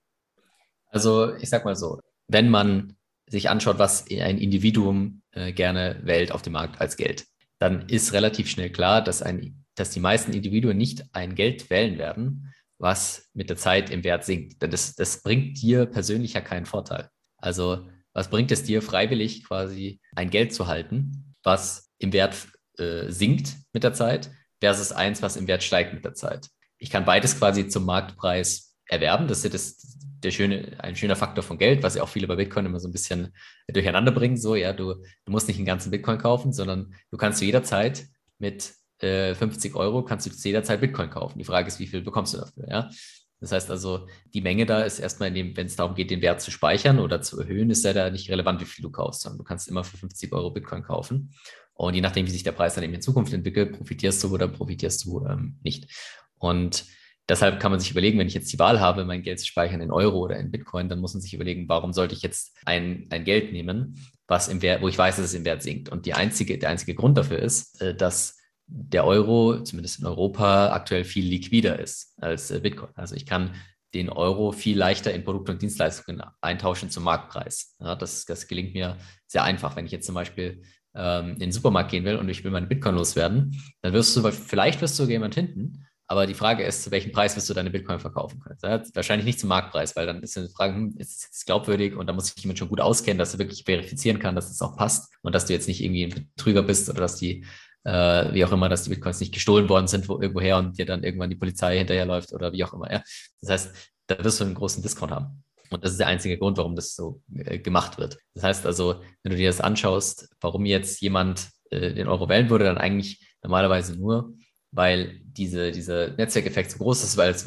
Also ich sag mal so, wenn man sich anschaut, was ein Individuum äh, gerne wählt auf dem Markt als Geld, dann ist relativ schnell klar, dass, ein, dass die meisten Individuen nicht ein Geld wählen werden, was mit der Zeit im Wert sinkt. Denn das, das bringt dir persönlich ja keinen Vorteil. Also was bringt es dir freiwillig quasi ein Geld zu halten, was im Wert äh, sinkt mit der Zeit versus eins, was im Wert steigt mit der Zeit? Ich kann beides quasi zum Marktpreis erwerben. Das ist das, der schöne, ein schöner Faktor von Geld, was ja auch viele bei Bitcoin immer so ein bisschen durcheinander bringen. So, ja, du, du musst nicht einen ganzen Bitcoin kaufen, sondern du kannst zu jeder Zeit mit äh, 50 Euro kannst du zu Bitcoin kaufen. Die Frage ist, wie viel bekommst du dafür, ja? Das heißt also, die Menge da ist erstmal, wenn es darum geht, den Wert zu speichern oder zu erhöhen, ist ja da nicht relevant, wie viel du kaufst, sondern du kannst immer für 50 Euro Bitcoin kaufen. Und je nachdem, wie sich der Preis dann eben in Zukunft entwickelt, profitierst du oder profitierst du ähm, nicht. Und Deshalb kann man sich überlegen, wenn ich jetzt die Wahl habe, mein Geld zu speichern in Euro oder in Bitcoin, dann muss man sich überlegen, warum sollte ich jetzt ein, ein Geld nehmen, was im Wert, wo ich weiß, dass es im Wert sinkt. Und die einzige, der einzige Grund dafür ist, äh, dass der Euro, zumindest in Europa, aktuell viel liquider ist als äh, Bitcoin. Also ich kann den Euro viel leichter in Produkte und Dienstleistungen eintauschen zum Marktpreis. Ja, das, das gelingt mir sehr einfach. Wenn ich jetzt zum Beispiel ähm, in den Supermarkt gehen will und ich will meine Bitcoin loswerden, dann wirst du, vielleicht wirst du jemand hinten, aber die Frage ist, zu welchem Preis wirst du deine Bitcoin verkaufen können? Ja, wahrscheinlich nicht zum Marktpreis, weil dann ist die Frage, hm, ist es glaubwürdig und da muss sich jemand schon gut auskennen, dass er wirklich verifizieren kann, dass es auch passt und dass du jetzt nicht irgendwie ein Betrüger bist oder dass die, äh, wie auch immer, dass die Bitcoins nicht gestohlen worden sind wo, irgendwoher und dir dann irgendwann die Polizei hinterherläuft oder wie auch immer. Ja? Das heißt, da wirst du einen großen Discount haben. Und das ist der einzige Grund, warum das so äh, gemacht wird. Das heißt also, wenn du dir das anschaust, warum jetzt jemand äh, den Euro wählen würde, dann eigentlich normalerweise nur, weil diese, dieser Netzwerkeffekt so groß ist, weil, es,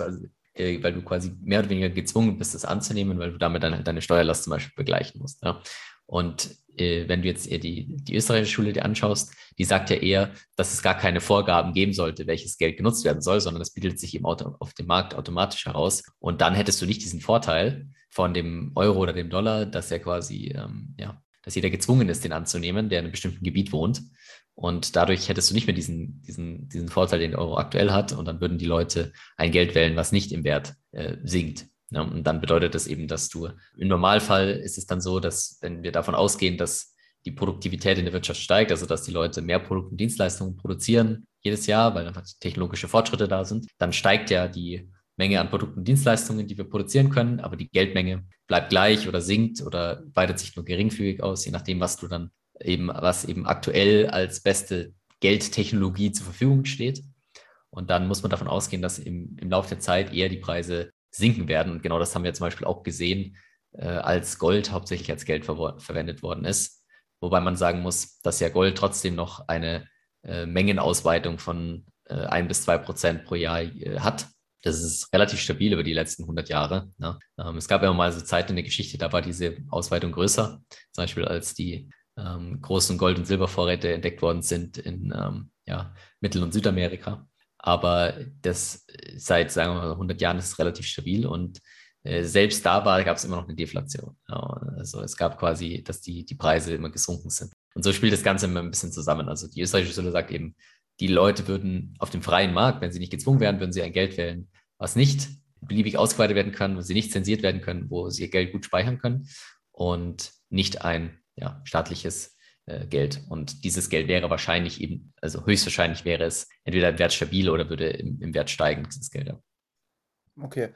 äh, weil du quasi mehr oder weniger gezwungen bist, das anzunehmen, weil du damit halt deine Steuerlast zum Beispiel begleichen musst. Ja? Und äh, wenn du jetzt eher die, die österreichische Schule dir anschaust, die sagt ja eher, dass es gar keine Vorgaben geben sollte, welches Geld genutzt werden soll, sondern das bildet sich eben auf dem Markt automatisch heraus. Und dann hättest du nicht diesen Vorteil von dem Euro oder dem Dollar, dass er quasi, ähm, ja, dass jeder gezwungen ist, den anzunehmen, der in einem bestimmten Gebiet wohnt, und dadurch hättest du nicht mehr diesen, diesen, diesen Vorteil, den der Euro aktuell hat. Und dann würden die Leute ein Geld wählen, was nicht im Wert äh, sinkt. Ja, und dann bedeutet das eben, dass du im Normalfall ist es dann so, dass wenn wir davon ausgehen, dass die Produktivität in der Wirtschaft steigt, also dass die Leute mehr Produkte und Dienstleistungen produzieren jedes Jahr, weil einfach technologische Fortschritte da sind, dann steigt ja die Menge an Produkten und Dienstleistungen, die wir produzieren können, aber die Geldmenge bleibt gleich oder sinkt oder weitet sich nur geringfügig aus, je nachdem, was du dann eben, was eben aktuell als beste Geldtechnologie zur Verfügung steht. Und dann muss man davon ausgehen, dass im, im Laufe der Zeit eher die Preise sinken werden. Und genau das haben wir zum Beispiel auch gesehen, äh, als Gold hauptsächlich als Geld ver verwendet worden ist. Wobei man sagen muss, dass ja Gold trotzdem noch eine äh, Mengenausweitung von äh, ein bis zwei Prozent pro Jahr äh, hat. Das ist relativ stabil über die letzten 100 Jahre. Ne? Ähm, es gab ja mal so Zeit in der Geschichte, da war diese Ausweitung größer. Zum Beispiel als die ähm, großen Gold- und Silbervorräte entdeckt worden sind in ähm, ja, Mittel- und Südamerika. Aber das seit, sagen wir mal, 100 Jahren ist relativ stabil und äh, selbst da gab es immer noch eine Deflation. Ja, also es gab quasi, dass die, die Preise immer gesunken sind. Und so spielt das Ganze immer ein bisschen zusammen. Also die österreichische Schule sagt eben, die Leute würden auf dem freien Markt, wenn sie nicht gezwungen werden, würden sie ein Geld wählen, was nicht beliebig ausgeweitet werden kann, wo sie nicht zensiert werden können, wo sie ihr Geld gut speichern können und nicht ein ja, staatliches äh, Geld. Und dieses Geld wäre wahrscheinlich eben, also höchstwahrscheinlich wäre es entweder im Wert stabil oder würde im, im Wert steigen, dieses Geld. Okay.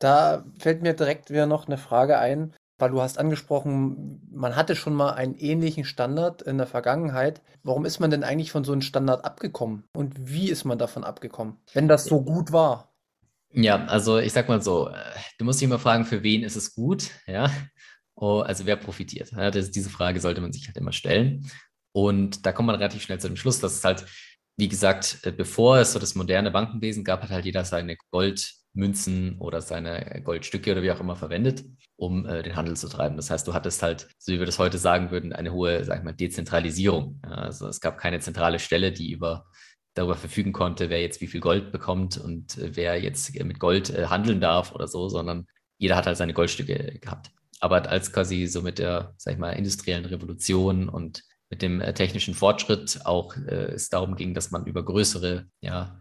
Da fällt mir direkt wieder noch eine Frage ein, weil du hast angesprochen, man hatte schon mal einen ähnlichen Standard in der Vergangenheit. Warum ist man denn eigentlich von so einem Standard abgekommen? Und wie ist man davon abgekommen, wenn das so gut war? Ja, also ich sag mal so, äh, du musst dich immer fragen, für wen ist es gut, ja? Oh, also wer profitiert? Ja, das, diese Frage sollte man sich halt immer stellen. Und da kommt man relativ schnell zu dem Schluss, dass es halt, wie gesagt, äh, bevor es so das moderne Bankenwesen gab, hat halt jeder seine Goldmünzen oder seine Goldstücke oder wie auch immer verwendet, um äh, den Handel zu treiben. Das heißt, du hattest halt, so wie wir das heute sagen würden, eine hohe, sag ich mal, Dezentralisierung. Ja, also es gab keine zentrale Stelle, die über darüber verfügen konnte, wer jetzt wie viel Gold bekommt und äh, wer jetzt mit Gold äh, handeln darf oder so, sondern jeder hat halt seine Goldstücke gehabt aber als quasi so mit der, sag ich mal, industriellen Revolution und mit dem äh, technischen Fortschritt auch äh, es darum ging, dass man über größere ja,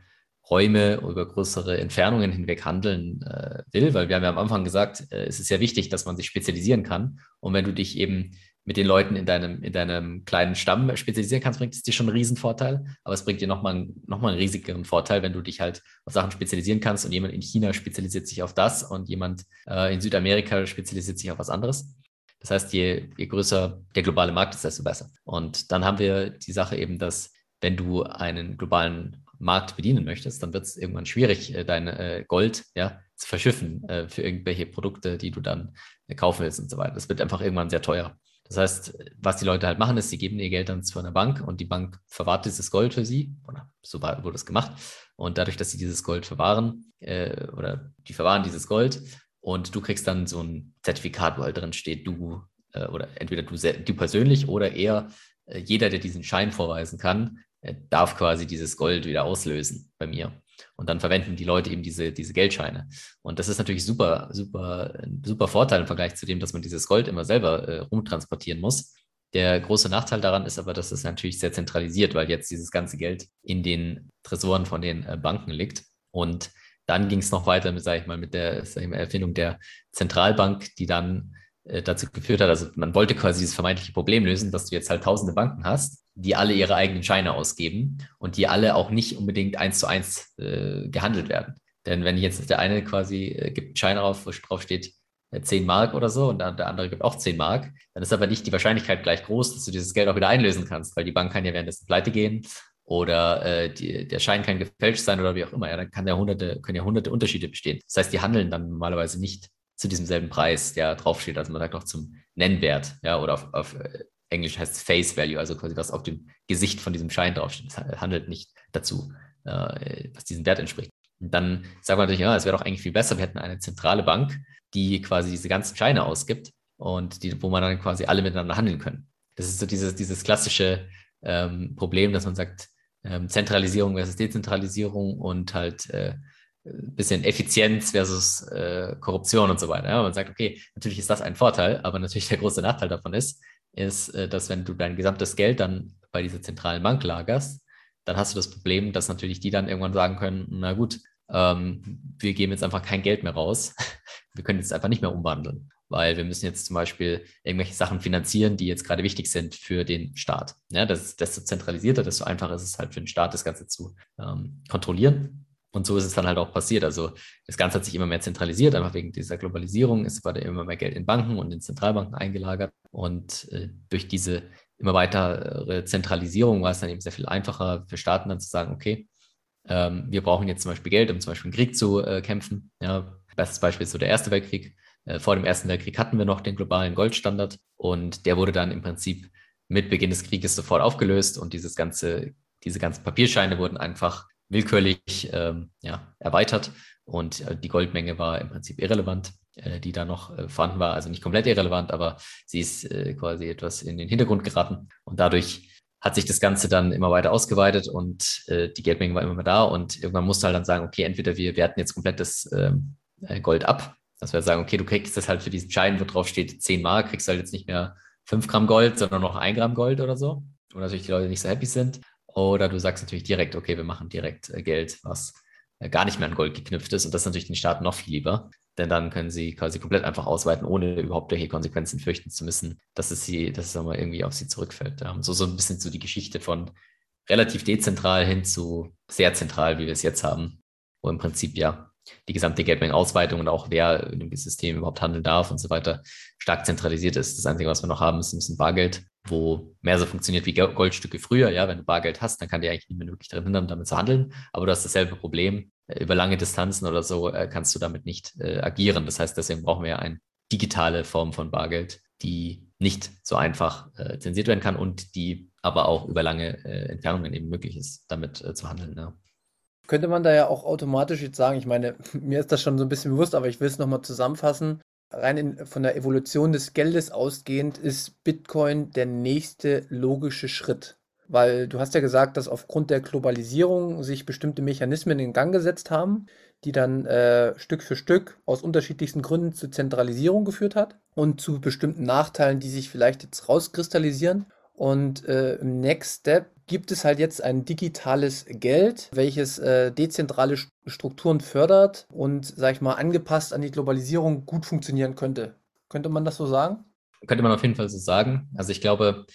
Räume, über größere Entfernungen hinweg handeln äh, will, weil wir haben ja am Anfang gesagt, äh, es ist ja wichtig, dass man sich spezialisieren kann. Und wenn du dich eben mit den Leuten in deinem, in deinem kleinen Stamm spezialisieren kannst, bringt es dir schon einen Riesenvorteil. Aber es bringt dir nochmal noch mal einen riesigeren Vorteil, wenn du dich halt auf Sachen spezialisieren kannst und jemand in China spezialisiert sich auf das und jemand äh, in Südamerika spezialisiert sich auf was anderes. Das heißt, je, je größer der globale Markt ist, desto besser. Und dann haben wir die Sache eben, dass wenn du einen globalen Markt bedienen möchtest, dann wird es irgendwann schwierig, äh, dein äh, Gold ja, zu verschiffen äh, für irgendwelche Produkte, die du dann kaufen willst und so weiter. Das wird einfach irgendwann sehr teuer. Das heißt, was die Leute halt machen, ist, sie geben ihr Geld dann zu einer Bank und die Bank verwahrt dieses Gold für sie, oder so wurde es gemacht. Und dadurch, dass sie dieses Gold verwahren, äh, oder die verwahren dieses Gold und du kriegst dann so ein Zertifikat, wo halt drin steht, du, äh, oder entweder du, du persönlich oder eher äh, jeder, der diesen Schein vorweisen kann, äh, darf quasi dieses Gold wieder auslösen bei mir. Und dann verwenden die Leute eben diese, diese Geldscheine. Und das ist natürlich super, super, super Vorteil im Vergleich zu dem, dass man dieses Gold immer selber äh, rumtransportieren muss. Der große Nachteil daran ist aber, dass es natürlich sehr zentralisiert, weil jetzt dieses ganze Geld in den Tresoren von den äh, Banken liegt. Und dann ging es noch weiter, mit, sag ich mal, mit der mal, Erfindung der Zentralbank, die dann äh, dazu geführt hat, also man wollte quasi dieses vermeintliche Problem lösen, dass du jetzt halt tausende Banken hast, die alle ihre eigenen Scheine ausgeben und die alle auch nicht unbedingt eins zu eins äh, gehandelt werden. Denn wenn jetzt der eine quasi äh, gibt einen Schein drauf, wo drauf steht äh, 10 Mark oder so und dann der andere gibt auch 10 Mark, dann ist aber nicht die Wahrscheinlichkeit gleich groß, dass du dieses Geld auch wieder einlösen kannst, weil die Bank kann ja währenddessen pleite gehen oder äh, die, der Schein kann gefälscht sein oder wie auch immer. Ja, dann kann ja hunderte, können ja hunderte Unterschiede bestehen. Das heißt, die handeln dann normalerweise nicht zu diesem selben Preis, der draufsteht. Also man sagt auch zum Nennwert, ja, oder auf, auf äh, Englisch heißt Face Value, also quasi was auf dem Gesicht von diesem Schein draufsteht. Es handelt nicht dazu, äh, was diesem Wert entspricht. Und dann sagt man natürlich, ja, es wäre doch eigentlich viel besser, wir hätten eine zentrale Bank, die quasi diese ganzen Scheine ausgibt und die, wo man dann quasi alle miteinander handeln können. Das ist so dieses, dieses klassische ähm, Problem, dass man sagt, ähm, Zentralisierung versus Dezentralisierung und halt äh, bisschen Effizienz versus äh, Korruption und so weiter. Ja, man sagt, okay, natürlich ist das ein Vorteil, aber natürlich der große Nachteil davon ist, ist, äh, dass wenn du dein gesamtes Geld dann bei dieser zentralen Bank lagerst, dann hast du das Problem, dass natürlich die dann irgendwann sagen können, na gut, ähm, wir geben jetzt einfach kein Geld mehr raus. Wir können jetzt einfach nicht mehr umwandeln, weil wir müssen jetzt zum Beispiel irgendwelche Sachen finanzieren, die jetzt gerade wichtig sind für den Staat. Ja, das, desto zentralisierter, desto einfacher ist es halt für den Staat, das Ganze zu ähm, kontrollieren. Und so ist es dann halt auch passiert. Also das Ganze hat sich immer mehr zentralisiert, einfach wegen dieser Globalisierung. Es wurde immer mehr Geld in Banken und in Zentralbanken eingelagert. Und äh, durch diese immer weitere Zentralisierung war es dann eben sehr viel einfacher für Staaten dann zu sagen, okay, ähm, wir brauchen jetzt zum Beispiel Geld, um zum Beispiel einen Krieg zu äh, kämpfen. Ja, bestes Beispiel ist so der Erste Weltkrieg. Äh, vor dem Ersten Weltkrieg hatten wir noch den globalen Goldstandard und der wurde dann im Prinzip mit Beginn des Krieges sofort aufgelöst und dieses ganze, diese ganzen Papierscheine wurden einfach willkürlich ähm, ja, erweitert und äh, die Goldmenge war im Prinzip irrelevant, äh, die da noch äh, vorhanden war. Also nicht komplett irrelevant, aber sie ist äh, quasi etwas in den Hintergrund geraten und dadurch hat sich das Ganze dann immer weiter ausgeweitet und äh, die Geldmenge war immer mehr da und irgendwann musste halt dann sagen, okay, entweder wir werten jetzt komplett das ähm, äh, Gold ab Dass wir sagen, okay, du kriegst das halt für diesen Schein, wo drauf steht 10 Mark, kriegst halt jetzt nicht mehr 5 Gramm Gold, sondern noch 1 Gramm Gold oder so. Wo natürlich die Leute nicht so happy sind. Oder du sagst natürlich direkt, okay, wir machen direkt äh, Geld, was äh, gar nicht mehr an Gold geknüpft ist. Und das ist natürlich den Staaten noch viel lieber. Denn dann können sie quasi komplett einfach ausweiten, ohne überhaupt welche Konsequenzen fürchten zu müssen, dass es sie, dass es mal irgendwie auf sie zurückfällt. So, so ein bisschen so die Geschichte von relativ dezentral hin zu sehr zentral, wie wir es jetzt haben, wo im Prinzip ja die gesamte Geldmengenausweitung und auch wer in dem System überhaupt handeln darf und so weiter stark zentralisiert ist. Das Einzige, was wir noch haben, ist ein bisschen Bargeld, wo mehr so funktioniert wie Goldstücke früher. Ja, wenn du Bargeld hast, dann kann dir eigentlich mehr wirklich darin hindern, damit zu handeln. Aber du hast dasselbe Problem. Äh, über lange Distanzen oder so äh, kannst du damit nicht äh, agieren. Das heißt, deswegen brauchen wir ja eine digitale Form von Bargeld, die nicht so einfach äh, zensiert werden kann und die aber auch über lange äh, Entfernungen eben möglich ist, damit äh, zu handeln. Ja. Könnte man da ja auch automatisch jetzt sagen, ich meine, mir ist das schon so ein bisschen bewusst, aber ich will es nochmal zusammenfassen. Rein in, von der Evolution des Geldes ausgehend ist Bitcoin der nächste logische Schritt. Weil du hast ja gesagt, dass aufgrund der Globalisierung sich bestimmte Mechanismen in Gang gesetzt haben, die dann äh, Stück für Stück aus unterschiedlichsten Gründen zur Zentralisierung geführt hat und zu bestimmten Nachteilen, die sich vielleicht jetzt rauskristallisieren. Und äh, im Next Step gibt es halt jetzt ein digitales Geld, welches äh, dezentrale Strukturen fördert und, sag ich mal, angepasst an die Globalisierung gut funktionieren könnte. Könnte man das so sagen? Könnte man auf jeden Fall so sagen. Also ich glaube,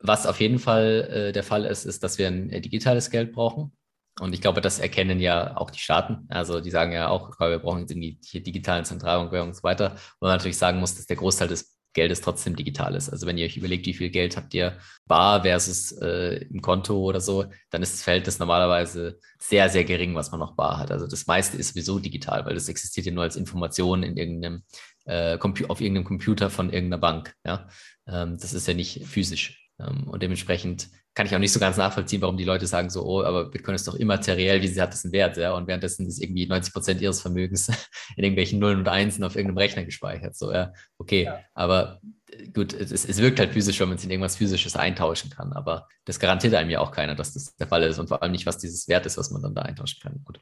was auf jeden Fall äh, der Fall ist, ist, dass wir ein äh, digitales Geld brauchen. Und ich glaube, das erkennen ja auch die Staaten. Also die sagen ja auch, wir brauchen hier digitalen Zentralbankwährung und so weiter. Wo man natürlich sagen muss, dass der Großteil des Geldes trotzdem digital ist. Also wenn ihr euch überlegt, wie viel Geld habt ihr bar versus äh, im Konto oder so, dann ist das Verhältnis normalerweise sehr, sehr gering, was man noch bar hat. Also das meiste ist sowieso digital, weil das existiert ja nur als Information in irgendeinem, äh, auf irgendeinem Computer von irgendeiner Bank. Ja? Ähm, das ist ja nicht physisch. Ähm, und dementsprechend kann ich auch nicht so ganz nachvollziehen, warum die Leute sagen so, oh, aber Bitcoin ist doch immateriell, wie sie hat das einen Wert, ja, und währenddessen ist irgendwie 90 Prozent ihres Vermögens in irgendwelchen Nullen und Einsen auf irgendeinem Rechner gespeichert, so, ja, okay, ja. aber äh, gut, es, es wirkt halt physisch, wenn man es in irgendwas Physisches eintauschen kann, aber das garantiert einem ja auch keiner, dass das der Fall ist und vor allem nicht, was dieses Wert ist, was man dann da eintauschen kann, gut.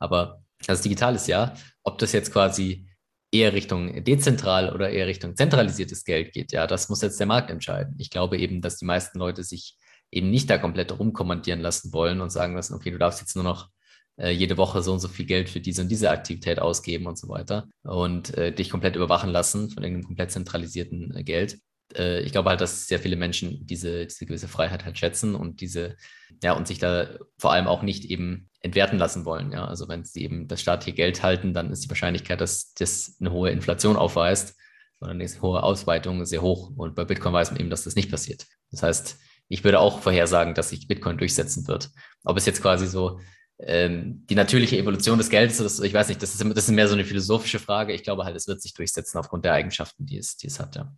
Aber das Digital ist ja, ob das jetzt quasi eher Richtung dezentral oder eher Richtung zentralisiertes Geld geht, ja, das muss jetzt der Markt entscheiden. Ich glaube eben, dass die meisten Leute sich eben nicht da komplett rumkommandieren lassen wollen und sagen lassen, okay, du darfst jetzt nur noch äh, jede Woche so und so viel Geld für diese und diese Aktivität ausgeben und so weiter und äh, dich komplett überwachen lassen von irgendeinem komplett zentralisierten äh, Geld. Äh, ich glaube halt, dass sehr viele Menschen diese, diese gewisse Freiheit halt schätzen und diese, ja, und sich da vor allem auch nicht eben entwerten lassen wollen. Ja, also wenn sie eben das staatliche Geld halten, dann ist die Wahrscheinlichkeit, dass das eine hohe Inflation aufweist, sondern eine hohe Ausweitung sehr hoch. Und bei Bitcoin weiß man eben, dass das nicht passiert. Das heißt, ich würde auch vorhersagen, dass sich Bitcoin durchsetzen wird. Ob es jetzt quasi so ähm, die natürliche Evolution des Geldes ist, ich weiß nicht, das ist, das ist mehr so eine philosophische Frage. Ich glaube halt, es wird sich durchsetzen aufgrund der Eigenschaften, die es, die es hat, ja.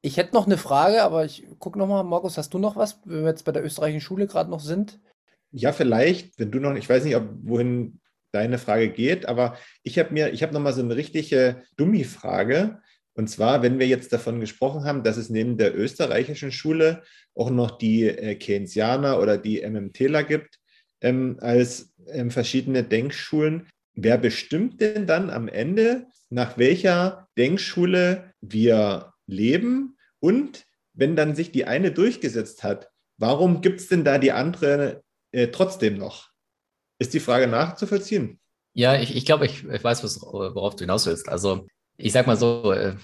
Ich hätte noch eine Frage, aber ich gucke nochmal, Markus, hast du noch was, wenn wir jetzt bei der österreichischen Schule gerade noch sind? Ja, vielleicht, wenn du noch, ich weiß nicht, ob, wohin deine Frage geht, aber ich habe mir, ich habe nochmal so eine richtige Dummi-Frage. Und zwar, wenn wir jetzt davon gesprochen haben, dass es neben der österreichischen Schule auch noch die äh, Keynesianer oder die MMTler gibt, ähm, als ähm, verschiedene Denkschulen, wer bestimmt denn dann am Ende, nach welcher Denkschule wir leben? Und wenn dann sich die eine durchgesetzt hat, warum gibt es denn da die andere äh, trotzdem noch? Ist die Frage nachzuvollziehen? Ja, ich, ich glaube, ich, ich weiß, worauf du hinaus willst. Also ich sag mal so, äh,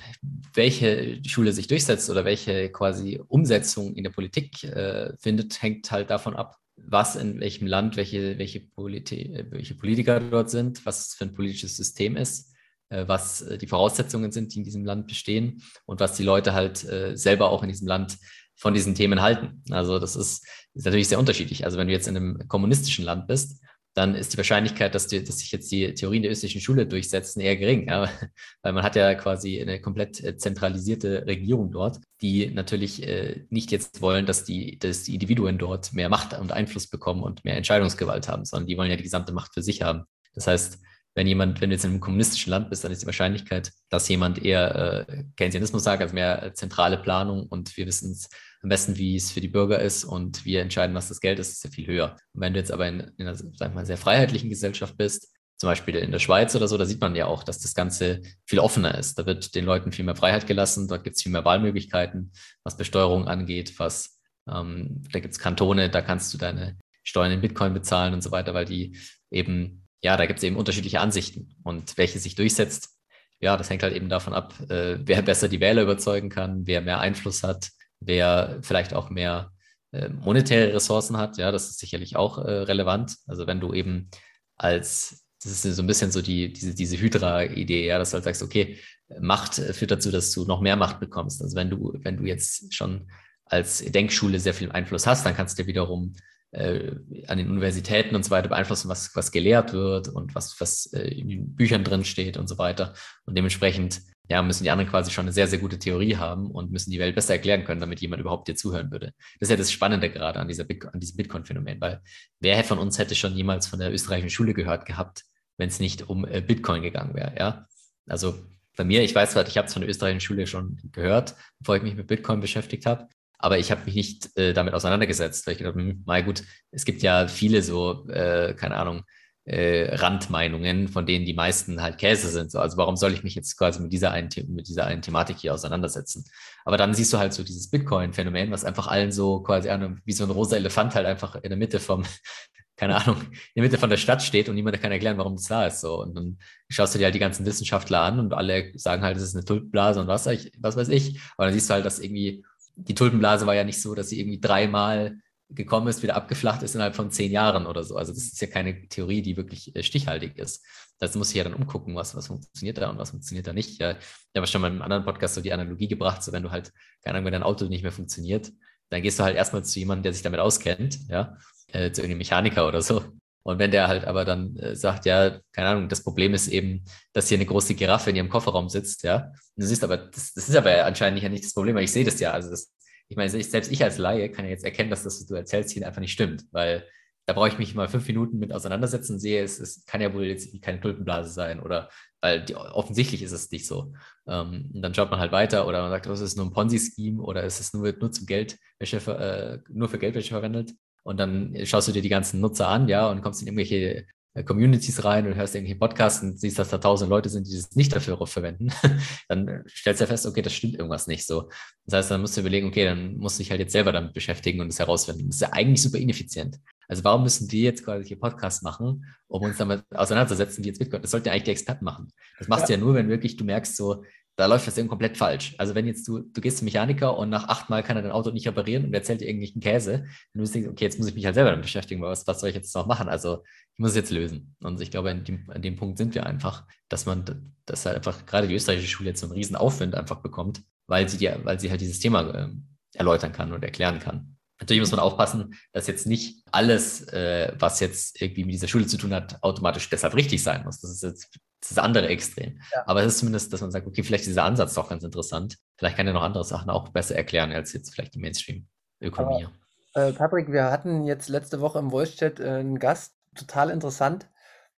welche Schule sich durchsetzt oder welche quasi Umsetzung in der Politik äh, findet, hängt halt davon ab, was in welchem Land, welche, welche, Politi welche Politiker dort sind, was für ein politisches System ist, äh, was äh, die Voraussetzungen sind, die in diesem Land bestehen und was die Leute halt äh, selber auch in diesem Land von diesen Themen halten. Also das ist, ist natürlich sehr unterschiedlich. Also wenn du jetzt in einem kommunistischen Land bist, dann ist die Wahrscheinlichkeit, dass, du, dass sich jetzt die Theorien der österreichischen Schule durchsetzen, eher gering. Ja? Weil man hat ja quasi eine komplett äh, zentralisierte Regierung dort, die natürlich äh, nicht jetzt wollen, dass die, dass die Individuen dort mehr Macht und Einfluss bekommen und mehr Entscheidungsgewalt haben, sondern die wollen ja die gesamte Macht für sich haben. Das heißt, wenn jemand, wenn du jetzt in einem kommunistischen Land bist, dann ist die Wahrscheinlichkeit, dass jemand eher äh, Keynesianismus sagt, also mehr zentrale Planung und wir wissen es am besten, wie es für die Bürger ist und wir entscheiden, was das Geld ist, ist ja viel höher. Und wenn du jetzt aber in, in einer, sag mal, sehr freiheitlichen Gesellschaft bist, zum Beispiel in der Schweiz oder so, da sieht man ja auch, dass das Ganze viel offener ist. Da wird den Leuten viel mehr Freiheit gelassen, dort gibt es viel mehr Wahlmöglichkeiten, was Besteuerung angeht, was ähm, da gibt es Kantone, da kannst du deine Steuern in Bitcoin bezahlen und so weiter, weil die eben, ja, da gibt es eben unterschiedliche Ansichten. Und welche sich durchsetzt, ja, das hängt halt eben davon ab, äh, wer besser die Wähler überzeugen kann, wer mehr Einfluss hat, wer vielleicht auch mehr äh, monetäre Ressourcen hat. Ja, das ist sicherlich auch äh, relevant. Also wenn du eben als das ist so ein bisschen so die, diese, diese Hydra-Idee, ja, dass du halt sagst, okay, Macht führt dazu, dass du noch mehr Macht bekommst. Also wenn du, wenn du jetzt schon als Denkschule sehr viel Einfluss hast, dann kannst du wiederum äh, an den Universitäten und so weiter beeinflussen, was, was gelehrt wird und was, was äh, in den Büchern drin steht und so weiter. Und dementsprechend ja, müssen die anderen quasi schon eine sehr, sehr gute Theorie haben und müssen die Welt besser erklären können, damit jemand überhaupt dir zuhören würde. Das ist ja das Spannende gerade an, dieser an diesem Bitcoin-Phänomen, weil wer von uns hätte schon jemals von der österreichischen Schule gehört gehabt, wenn es nicht um äh, Bitcoin gegangen wäre, ja? Also bei mir, ich weiß zwar, ich habe es von der österreichischen Schule schon gehört, bevor ich mich mit Bitcoin beschäftigt habe, aber ich habe mich nicht äh, damit auseinandergesetzt, weil ich gedacht, hm, mal gut, es gibt ja viele so, äh, keine Ahnung, äh, Randmeinungen, von denen die meisten halt Käse sind. So. Also warum soll ich mich jetzt quasi mit dieser einen, mit dieser einen Thematik hier auseinandersetzen? Aber dann siehst du halt so dieses Bitcoin-Phänomen, was einfach allen so quasi wie so ein rosa Elefant halt einfach in der Mitte vom, keine Ahnung, in der Mitte von der Stadt steht und niemand kann erklären, warum das da ist. So. Und dann schaust du dir halt die ganzen Wissenschaftler an und alle sagen halt, es ist eine Tulpenblase und was, was weiß ich. Aber dann siehst du halt, dass irgendwie die Tulpenblase war ja nicht so, dass sie irgendwie dreimal gekommen ist, wieder abgeflacht ist innerhalb von zehn Jahren oder so. Also das ist ja keine Theorie, die wirklich äh, stichhaltig ist. Das muss ich ja dann umgucken, was, was funktioniert da und was funktioniert da nicht. Ja, ich habe schon mal in einem anderen Podcast so die Analogie gebracht, so wenn du halt, keine Ahnung, wenn dein Auto nicht mehr funktioniert, dann gehst du halt erstmal zu jemandem, der sich damit auskennt, ja, äh, zu irgendeinem Mechaniker oder so. Und wenn der halt aber dann äh, sagt, ja, keine Ahnung, das Problem ist eben, dass hier eine große Giraffe in ihrem Kofferraum sitzt, ja. Und du siehst aber, das, das ist aber anscheinend nicht das Problem, weil ich sehe das ja. Also das, ich meine, selbst ich als Laie kann ja jetzt erkennen, dass das, was du erzählst, hier einfach nicht stimmt, weil da brauche ich mich mal fünf Minuten mit auseinandersetzen und sehe, es, es kann ja wohl jetzt keine Tulpenblase sein oder weil die, offensichtlich ist es nicht so. Ähm, und dann schaut man halt weiter oder man sagt, oh, ist es nur ein Ponzi-Scheme oder ist es nur, nur zum Geldwäsche, äh, nur für Geldwäsche verwendet? Und dann schaust du dir die ganzen Nutzer an, ja, und kommst in irgendwelche äh, Communities rein und hörst irgendwelche Podcasts und siehst, dass da tausend Leute sind, die das nicht dafür verwenden, dann stellst du ja fest, okay, das stimmt irgendwas nicht so. Das heißt, dann musst du überlegen, okay, dann musst du dich halt jetzt selber damit beschäftigen und es herausfinden. Das ist ja eigentlich super ineffizient. Also warum müssen wir jetzt quasi hier Podcasts machen, um uns damit auseinanderzusetzen, wie jetzt Bitcoin? Das sollten ja eigentlich die Experten machen. Das machst ja. du ja nur, wenn wirklich du merkst, so, da läuft das eben komplett falsch. Also wenn jetzt du, du gehst zum Mechaniker und nach achtmal kann er dein Auto nicht reparieren und erzählt dir irgendwelchen Käse, dann musst du denken, okay, jetzt muss ich mich halt selber damit beschäftigen, was, was soll ich jetzt noch machen? Also ich muss es jetzt lösen. Und ich glaube, an dem, an dem Punkt sind wir einfach, dass man, dass halt einfach gerade die österreichische Schule jetzt so einen riesen Aufwind einfach bekommt, weil sie, die, weil sie halt dieses Thema äh, erläutern kann und erklären kann. Natürlich muss man aufpassen, dass jetzt nicht alles, äh, was jetzt irgendwie mit dieser Schule zu tun hat, automatisch deshalb richtig sein muss. Das ist jetzt das, andere Extrem. Ja. Aber es ist zumindest, dass man sagt, okay, vielleicht ist dieser Ansatz doch ganz interessant. Vielleicht kann er noch andere Sachen auch besser erklären als jetzt vielleicht die Mainstream-Ökonomie. Äh, Patrick, wir hatten jetzt letzte Woche im Voice-Chat äh, einen Gast, total interessant.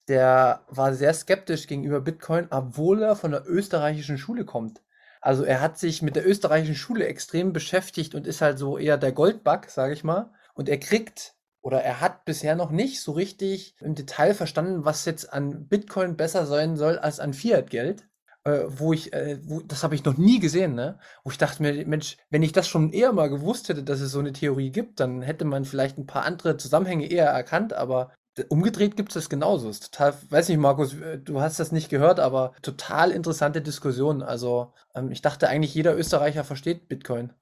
Der war sehr skeptisch gegenüber Bitcoin, obwohl er von der österreichischen Schule kommt. Also er hat sich mit der österreichischen Schule extrem beschäftigt und ist halt so eher der Goldbug, sage ich mal. Und er kriegt oder er hat bisher noch nicht so richtig im Detail verstanden, was jetzt an Bitcoin besser sein soll als an Fiat-Geld. Äh, wo ich, äh, wo, das habe ich noch nie gesehen, ne? Wo ich dachte mir, Mensch, wenn ich das schon eher mal gewusst hätte, dass es so eine Theorie gibt, dann hätte man vielleicht ein paar andere Zusammenhänge eher erkannt, aber umgedreht gibt es das genauso. Ist total, weiß nicht, Markus, du hast das nicht gehört, aber total interessante Diskussion. Also, ähm, ich dachte eigentlich, jeder Österreicher versteht Bitcoin.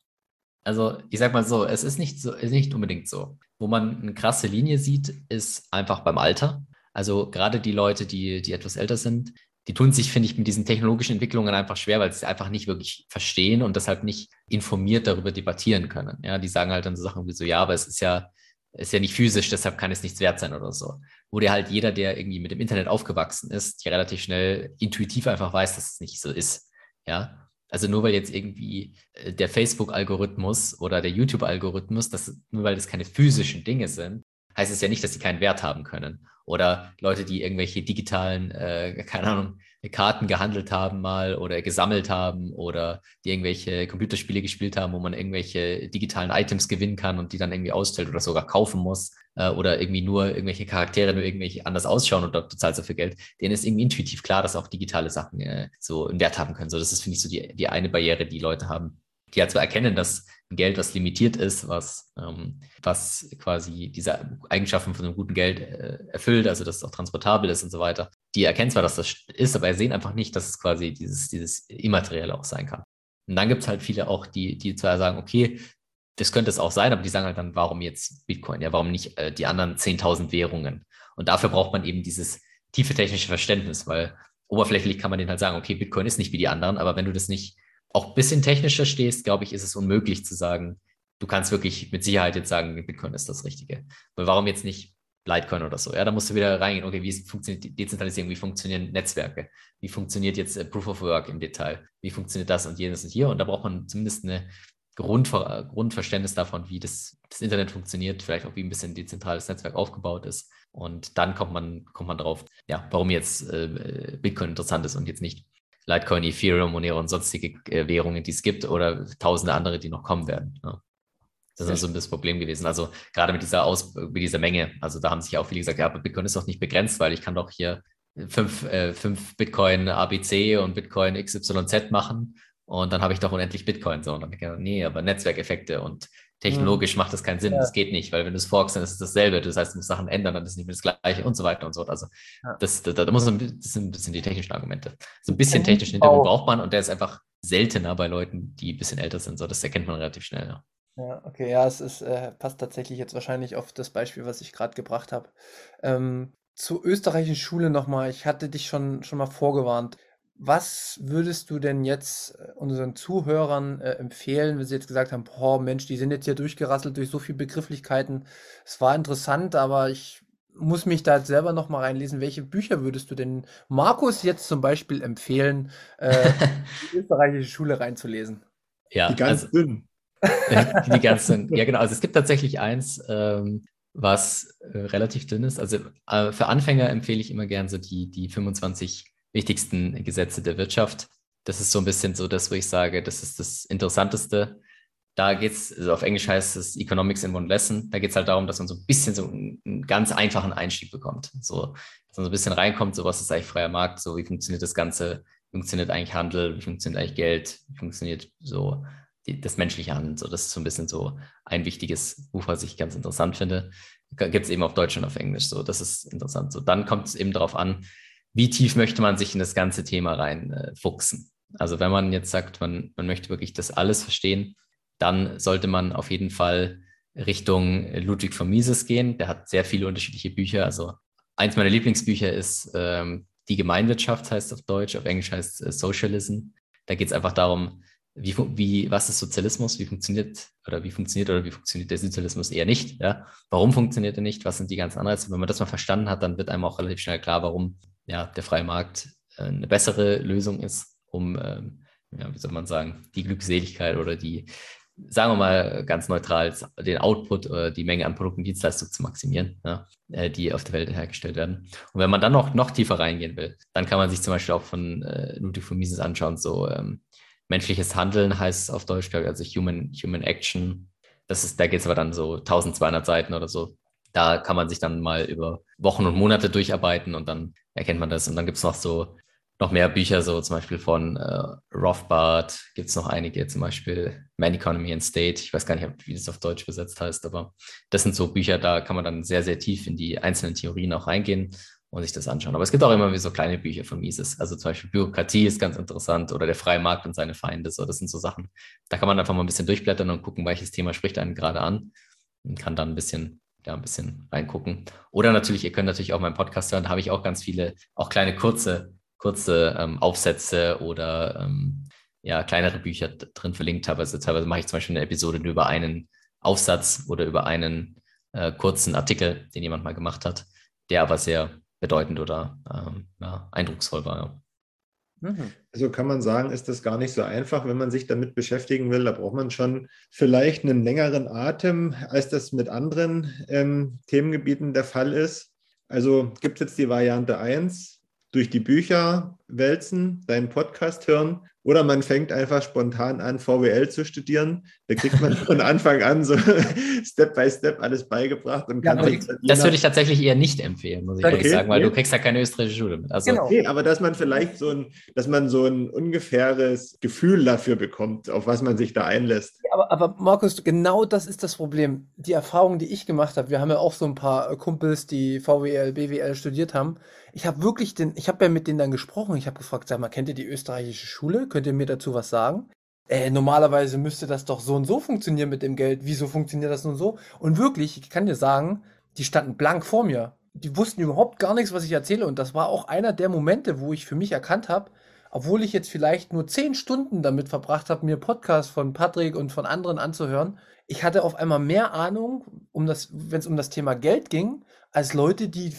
Also, ich sag mal so, es ist nicht so, ist nicht unbedingt so. Wo man eine krasse Linie sieht, ist einfach beim Alter. Also gerade die Leute, die, die etwas älter sind, die tun sich, finde ich, mit diesen technologischen Entwicklungen einfach schwer, weil sie es einfach nicht wirklich verstehen und deshalb nicht informiert darüber debattieren können. Ja, die sagen halt dann so Sachen wie so, ja, aber es ist ja, ist ja nicht physisch, deshalb kann es nichts wert sein oder so. Wo dir halt jeder, der irgendwie mit dem Internet aufgewachsen ist, ja relativ schnell intuitiv einfach weiß, dass es nicht so ist. Ja, also nur weil jetzt irgendwie äh, der Facebook-Algorithmus oder der YouTube-Algorithmus, nur weil das keine physischen Dinge sind, heißt es ja nicht, dass sie keinen Wert haben können. Oder Leute, die irgendwelche digitalen, äh, keine Ahnung, Karten gehandelt haben mal oder gesammelt haben oder die irgendwelche Computerspiele gespielt haben, wo man irgendwelche digitalen Items gewinnen kann und die dann irgendwie ausstellt oder sogar kaufen muss. äh, oder irgendwie nur irgendwelche Charaktere nur irgendwie anders ausschauen und du zahlst dafür Geld, denen ist irgendwie intuitiv klar, dass auch digitale Sachen äh, so einen Wert haben können. So, das ist, finde ich, so die, die eine Barriere, die Leute haben, die halt zwar erkennen, dass Geld, was limitiert ist, was, ähm, was quasi diese Eigenschaften von einem guten Geld äh, erfüllt, also dass es auch transportabel ist und so weiter. Die erkennen zwar, dass das ist, aber sehen einfach nicht, dass es quasi dieses, dieses Immaterielle auch sein kann. Und dann gibt es halt viele auch, die, die zwar sagen, okay, das könnte es auch sein, aber die sagen halt dann, warum jetzt Bitcoin? Ja, warum nicht äh, die anderen 10.000 Währungen? Und dafür braucht man eben dieses tiefe technische Verständnis, weil oberflächlich kann man denen halt sagen, okay, Bitcoin ist nicht wie die anderen, aber wenn du das nicht auch ein bisschen technischer stehst, glaube ich, ist es unmöglich zu sagen, du kannst wirklich mit Sicherheit jetzt sagen, Bitcoin ist das Richtige. Weil warum jetzt nicht Litecoin oder so? Ja, da musst du wieder reingehen, okay, wie funktioniert die Dezentralisierung, wie funktionieren Netzwerke, wie funktioniert jetzt äh, Proof of Work im Detail, wie funktioniert das und jenes und hier. Und da braucht man zumindest eine Grundver Grundverständnis davon, wie das, das Internet funktioniert, vielleicht auch wie ein bisschen ein dezentrales Netzwerk aufgebaut ist. Und dann kommt man, kommt man drauf, ja, warum jetzt äh, Bitcoin interessant ist und jetzt nicht Litecoin, Ethereum, Monero und sonstige äh, Währungen, die es gibt oder tausende andere, die noch kommen werden. Ja. Das ist so also das Problem gewesen. Also gerade mit dieser Aus mit dieser Menge, also da haben sich auch viele gesagt, ja, aber Bitcoin ist doch nicht begrenzt, weil ich kann doch hier fünf, äh, fünf Bitcoin ABC und Bitcoin XYZ machen und dann habe ich doch unendlich Bitcoin. So, und dann denke ich, nee, aber Netzwerkeffekte und technologisch mhm. macht das keinen Sinn. Ja. Das geht nicht, weil wenn du es forkst, dann ist es dasselbe. Das heißt, du musst Sachen ändern, dann ist es nicht mehr das Gleiche und so weiter und so. Also ja. das, da, da muss man, das sind ein bisschen die technischen Argumente. So ein bisschen technischen Hintergrund braucht man und der ist einfach seltener bei Leuten, die ein bisschen älter sind. So, das erkennt man relativ schnell. Ja. Ja, okay, ja, es ist, äh, passt tatsächlich jetzt wahrscheinlich auf das Beispiel, was ich gerade gebracht habe. Ähm, zur österreichischen Schule nochmal, ich hatte dich schon, schon mal vorgewarnt. Was würdest du denn jetzt äh, unseren Zuhörern äh, empfehlen, wenn sie jetzt gesagt haben, boah, Mensch, die sind jetzt hier durchgerasselt durch so viele Begrifflichkeiten. Es war interessant, aber ich muss mich da jetzt selber noch mal reinlesen. Welche Bücher würdest du denn Markus jetzt zum Beispiel empfehlen, äh, die österreichische Schule reinzulesen? Ja, die ganz also, dünn. die ganz dünn. Ja, genau. Also es gibt tatsächlich eins, ähm, was äh, relativ dünn ist. Also äh, für Anfänger empfehle ich immer gern so die, die 25 wichtigsten Gesetze der Wirtschaft. Das ist so ein bisschen so das, wo ich sage, das ist das Interessanteste. Da geht es, also auf Englisch heißt es Economics in One Lesson. Da geht es halt darum, dass man so ein bisschen so einen, einen, ganz einfachen Einstieg bekommt. So, dass man so ein bisschen reinkommt, so was ist eigentlich freier Markt, so wie funktioniert das Ganze, wie funktioniert eigentlich Handel, wie funktioniert eigentlich Geld, wie funktioniert so die, das menschliche Handeln. So, das ist so ein bisschen so ein wichtiges Buch, was ich ganz interessant finde. Gibt es eben auf Deutsch und auf Englisch. So, das ist interessant. So, dann kommt es eben darauf an, wie tief möchte man sich in das ganze Thema reinfuchsen? Äh, also wenn man jetzt sagt, man, man möchte wirklich das alles verstehen, dann sollte man auf jeden Fall Richtung Ludwig von Mises gehen. Der hat sehr viele unterschiedliche Bücher. Also eins meiner Lieblingsbücher ist ähm, Die Gemeinwirtschaft, heißt auf Deutsch, auf Englisch heißt äh, Socialism. Da geht es einfach darum, wie, wie, was ist Sozialismus, wie funktioniert oder wie funktioniert oder wie funktioniert der Sozialismus eher nicht, ja? Warum funktioniert er nicht? Was sind die ganzen Anreize? Wenn man das mal verstanden hat, dann wird einem auch relativ schnell klar, warum ja, der freie Markt äh, eine bessere Lösung ist, um, ähm, ja, wie soll man sagen, die Glückseligkeit oder die, sagen wir mal ganz neutral, den Output oder die Menge an Produkten und Dienstleistungen zu maximieren, ja, äh, die auf der Welt hergestellt werden. Und wenn man dann noch, noch tiefer reingehen will, dann kann man sich zum Beispiel auch von äh, Ludwig von Mises anschauen, so ähm, menschliches Handeln heißt auf Deutsch, glaube ich, also Human, Human Action. Das ist, da geht es aber dann so 1200 Seiten oder so. Da kann man sich dann mal über Wochen und Monate durcharbeiten und dann erkennt man das. Und dann gibt es noch so noch mehr Bücher, so zum Beispiel von äh, Rothbard, gibt es noch einige, zum Beispiel Man Economy and State. Ich weiß gar nicht, wie das auf Deutsch besetzt heißt, aber das sind so Bücher, da kann man dann sehr, sehr tief in die einzelnen Theorien auch reingehen und sich das anschauen. Aber es gibt auch immer wie so kleine Bücher von Mises. Also zum Beispiel Bürokratie ist ganz interessant oder der freie Markt und seine Feinde. So, das sind so Sachen. Da kann man einfach mal ein bisschen durchblättern und gucken, welches Thema spricht einen gerade an und kann dann ein bisschen ja, ein bisschen reingucken. Oder natürlich, ihr könnt natürlich auch meinen Podcast hören, da habe ich auch ganz viele, auch kleine kurze, kurze ähm, Aufsätze oder ähm, ja, kleinere Bücher drin verlinkt. Also teilweise mache ich zum Beispiel eine Episode über einen Aufsatz oder über einen äh, kurzen Artikel, den jemand mal gemacht hat, der aber sehr bedeutend oder ähm, ja, eindrucksvoll war. Ja. Mhm. Also kann man sagen, ist das gar nicht so einfach, wenn man sich damit beschäftigen will. Da braucht man schon vielleicht einen längeren Atem, als das mit anderen ähm, Themengebieten der Fall ist. Also gibt es jetzt die Variante 1, durch die Bücher wälzen, deinen Podcast hören oder man fängt einfach spontan an, VWL zu studieren. Da kriegt man von Anfang an so Step by Step alles beigebracht und kann ja, sich Das würde ich tatsächlich eher nicht empfehlen, muss ich okay, ehrlich sagen, weil okay. du kriegst ja keine österreichische Schule mit. Also, genau. Okay, aber dass man vielleicht so ein, dass man so ein ungefähres Gefühl dafür bekommt, auf was man sich da einlässt. Aber, aber Markus, genau das ist das Problem. Die Erfahrung, die ich gemacht habe, wir haben ja auch so ein paar Kumpels, die VWL, BWL studiert haben. Ich habe wirklich den, ich habe ja mit denen dann gesprochen. Ich habe gefragt, sag mal, kennt ihr die österreichische Schule? Könnt ihr mir dazu was sagen? äh, normalerweise müsste das doch so und so funktionieren mit dem Geld. Wieso funktioniert das nun so? Und wirklich, ich kann dir sagen, die standen blank vor mir. Die wussten überhaupt gar nichts, was ich erzähle. Und das war auch einer der Momente, wo ich für mich erkannt habe, obwohl ich jetzt vielleicht nur zehn Stunden damit verbracht habe, mir Podcasts von Patrick und von anderen anzuhören, ich hatte auf einmal mehr Ahnung, um wenn es um das Thema Geld ging, als Leute, die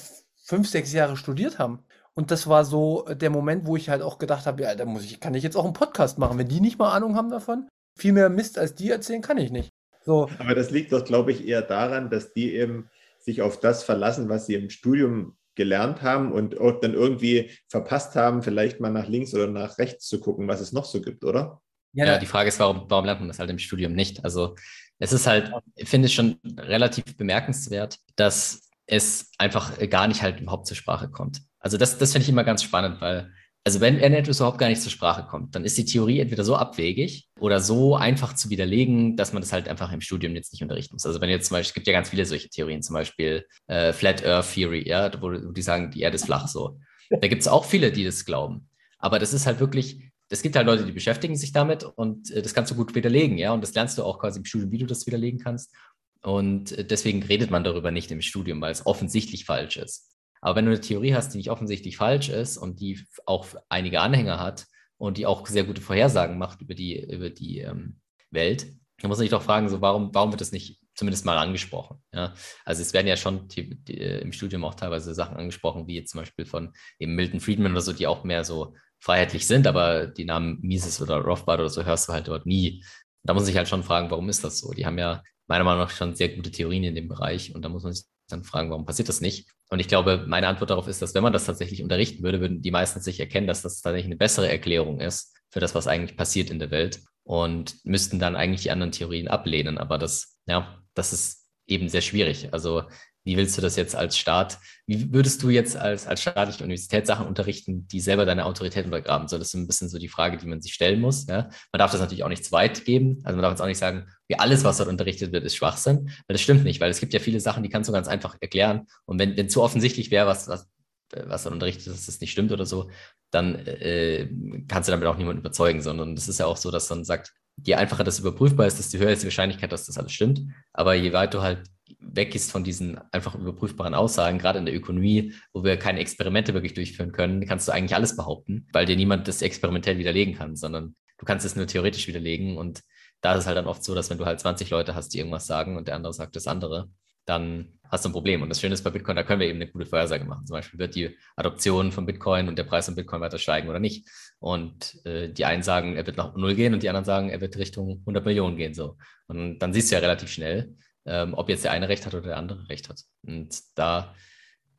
fünf, sechs Jahre studiert haben. Und das war so äh, der Moment, wo ich halt auch gedacht habe, ja, da muss ich, kann ich jetzt auch einen Podcast machen. Wenn die nicht mal Ahnung haben davon, viel mehr Mist als die erzählen, kann ich nicht. So. Aber das liegt doch, glaube ich, eher daran, dass die eben sich auf das verlassen, was sie im Studium gelernt haben und auch dann irgendwie verpasst haben, vielleicht mal nach links oder nach rechts zu gucken, was es noch so gibt, oder? Ja, ja die Frage ist, warum, warum lernt man das halt im Studium nicht? Also es ist halt, ich finde es schon relativ bemerkenswert, dass es einfach gar nicht halt überhaupt zur Sprache kommt. Also das, das finde ich immer ganz spannend, weil, also wenn, wenn etwas überhaupt gar nicht zur Sprache kommt, dann ist die Theorie entweder so abwegig oder so einfach zu widerlegen, dass man das halt einfach im Studium jetzt nicht unterrichten muss. Also wenn jetzt zum Beispiel, es gibt ja ganz viele solche Theorien, zum Beispiel äh, Flat Earth Theory, ja, wo, wo die sagen, die Erde ist flach so. Da gibt es auch viele, die das glauben. Aber das ist halt wirklich, es gibt halt Leute, die beschäftigen sich damit und äh, das kannst du gut widerlegen, ja. Und das lernst du auch quasi im Studium, wie du das widerlegen kannst. Und äh, deswegen redet man darüber nicht im Studium, weil es offensichtlich falsch ist. Aber wenn du eine Theorie hast, die nicht offensichtlich falsch ist und die auch einige Anhänger hat und die auch sehr gute Vorhersagen macht über die, über die ähm, Welt, dann muss man sich doch fragen, so warum, warum wird das nicht zumindest mal angesprochen? Ja? Also es werden ja schon die, die, äh, im Studium auch teilweise Sachen angesprochen, wie jetzt zum Beispiel von eben Milton Friedman oder so, die auch mehr so freiheitlich sind, aber die Namen Mises oder Rothbard oder so hörst du halt dort nie. Da muss sich halt schon fragen, warum ist das so? Die haben ja meiner Meinung nach schon sehr gute Theorien in dem Bereich und da muss man sich dann fragen, warum passiert das nicht? Und ich glaube, meine Antwort darauf ist, dass wenn man das tatsächlich unterrichten würde, würden die meisten sich erkennen, dass das tatsächlich eine bessere Erklärung ist für das, was eigentlich passiert in der Welt und müssten dann eigentlich die anderen Theorien ablehnen. Aber das, ja, das ist eben sehr schwierig. Also wie willst du das jetzt als Staat, wie würdest du jetzt als, als staatliche Universität Sachen unterrichten, die selber deine Autorität untergraben? So, das ist ein bisschen so die Frage, die man sich stellen muss. Ja? Man darf das natürlich auch nicht zu weit geben. Also man darf jetzt auch nicht sagen, wie alles, was dort unterrichtet wird, ist Schwachsinn. Weil das stimmt nicht, weil es gibt ja viele Sachen, die kannst du ganz einfach erklären. Und wenn, wenn zu offensichtlich wäre, was, was, was dort unterrichtet ist, dass das nicht stimmt oder so, dann äh, kannst du damit auch niemanden überzeugen, sondern das ist ja auch so, dass man sagt, je einfacher das überprüfbar ist, desto höher ist die Wahrscheinlichkeit, dass das alles stimmt. Aber je weiter du halt weggehst von diesen einfach überprüfbaren Aussagen, gerade in der Ökonomie, wo wir keine Experimente wirklich durchführen können, kannst du eigentlich alles behaupten, weil dir niemand das experimentell widerlegen kann, sondern du kannst es nur theoretisch widerlegen. Und da ist es halt dann oft so, dass wenn du halt 20 Leute hast, die irgendwas sagen und der andere sagt das andere, dann hast du ein Problem. Und das Schöne ist bei Bitcoin, da können wir eben eine gute Vorhersage machen. Zum Beispiel wird die Adoption von Bitcoin und der Preis von Bitcoin weiter steigen oder nicht. Und äh, die einen sagen, er wird nach Null gehen und die anderen sagen, er wird Richtung 100 Millionen gehen. So. Und dann siehst du ja relativ schnell, ähm, ob jetzt der eine recht hat oder der andere recht hat. Und da,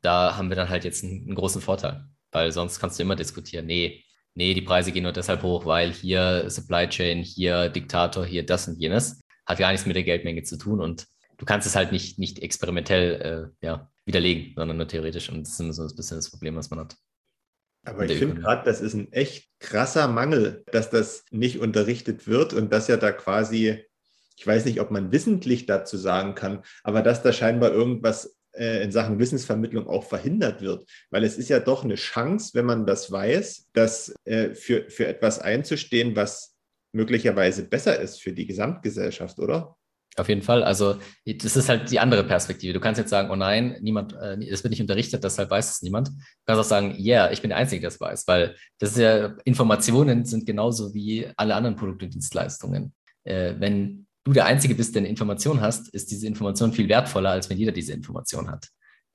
da haben wir dann halt jetzt einen, einen großen Vorteil, weil sonst kannst du immer diskutieren, nee, nee, die Preise gehen nur deshalb hoch, weil hier Supply Chain, hier Diktator, hier das und jenes. Hat gar nichts mit der Geldmenge zu tun und du kannst es halt nicht, nicht experimentell äh, ja, widerlegen, sondern nur theoretisch. Und das ist so ein bisschen das Problem, was man hat. Aber ich finde gerade, das ist ein echt krasser Mangel, dass das nicht unterrichtet wird und dass ja da quasi ich weiß nicht, ob man wissentlich dazu sagen kann, aber dass da scheinbar irgendwas äh, in Sachen Wissensvermittlung auch verhindert wird. Weil es ist ja doch eine Chance, wenn man das weiß, dass äh, für, für etwas einzustehen, was möglicherweise besser ist für die Gesamtgesellschaft, oder? Auf jeden Fall. Also das ist halt die andere Perspektive. Du kannst jetzt sagen, oh nein, niemand, äh, es wird nicht unterrichtet, deshalb weiß es niemand. Du kannst auch sagen, ja, yeah, ich bin der Einzige, der es weiß, weil das ist ja, Informationen sind genauso wie alle anderen Produkte und Dienstleistungen. Äh, wenn du der Einzige bist, der eine Information hast, ist diese Information viel wertvoller, als wenn jeder diese Information hat.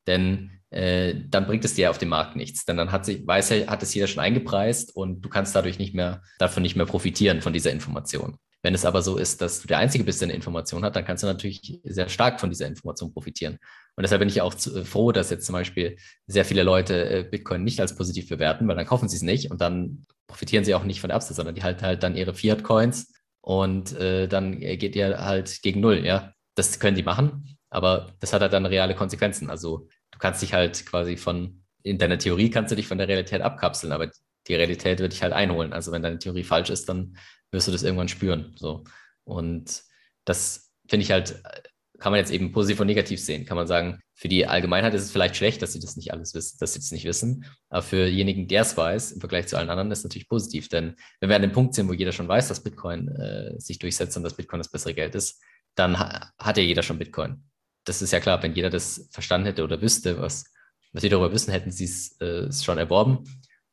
Denn äh, dann bringt es dir auf dem Markt nichts. Denn dann hat, sich, weiß, hat es jeder schon eingepreist und du kannst dadurch nicht mehr, davon nicht mehr profitieren von dieser Information. Wenn es aber so ist, dass du der Einzige bist, der eine Information hat, dann kannst du natürlich sehr stark von dieser Information profitieren. Und deshalb bin ich auch zu, äh, froh, dass jetzt zum Beispiel sehr viele Leute äh, Bitcoin nicht als positiv bewerten, weil dann kaufen sie es nicht und dann profitieren sie auch nicht von der Upside, sondern die halten halt dann ihre Fiat-Coins und äh, dann geht ihr halt gegen Null, ja. Das können die machen, aber das hat halt dann reale Konsequenzen. Also du kannst dich halt quasi von, in deiner Theorie kannst du dich von der Realität abkapseln, aber die Realität wird dich halt einholen. Also wenn deine Theorie falsch ist, dann wirst du das irgendwann spüren. So. Und das finde ich halt, kann man jetzt eben positiv und negativ sehen. Kann man sagen, für die Allgemeinheit ist es vielleicht schlecht, dass sie das nicht alles wissen, dass sie das nicht wissen. Aber für diejenigen, der es weiß, im Vergleich zu allen anderen, ist es natürlich positiv. Denn wenn wir an dem Punkt sind, wo jeder schon weiß, dass Bitcoin äh, sich durchsetzt und dass Bitcoin das bessere Geld ist, dann ha hat ja jeder schon Bitcoin. Das ist ja klar, wenn jeder das verstanden hätte oder wüsste, was, was sie darüber wissen, hätten sie es äh, schon erworben.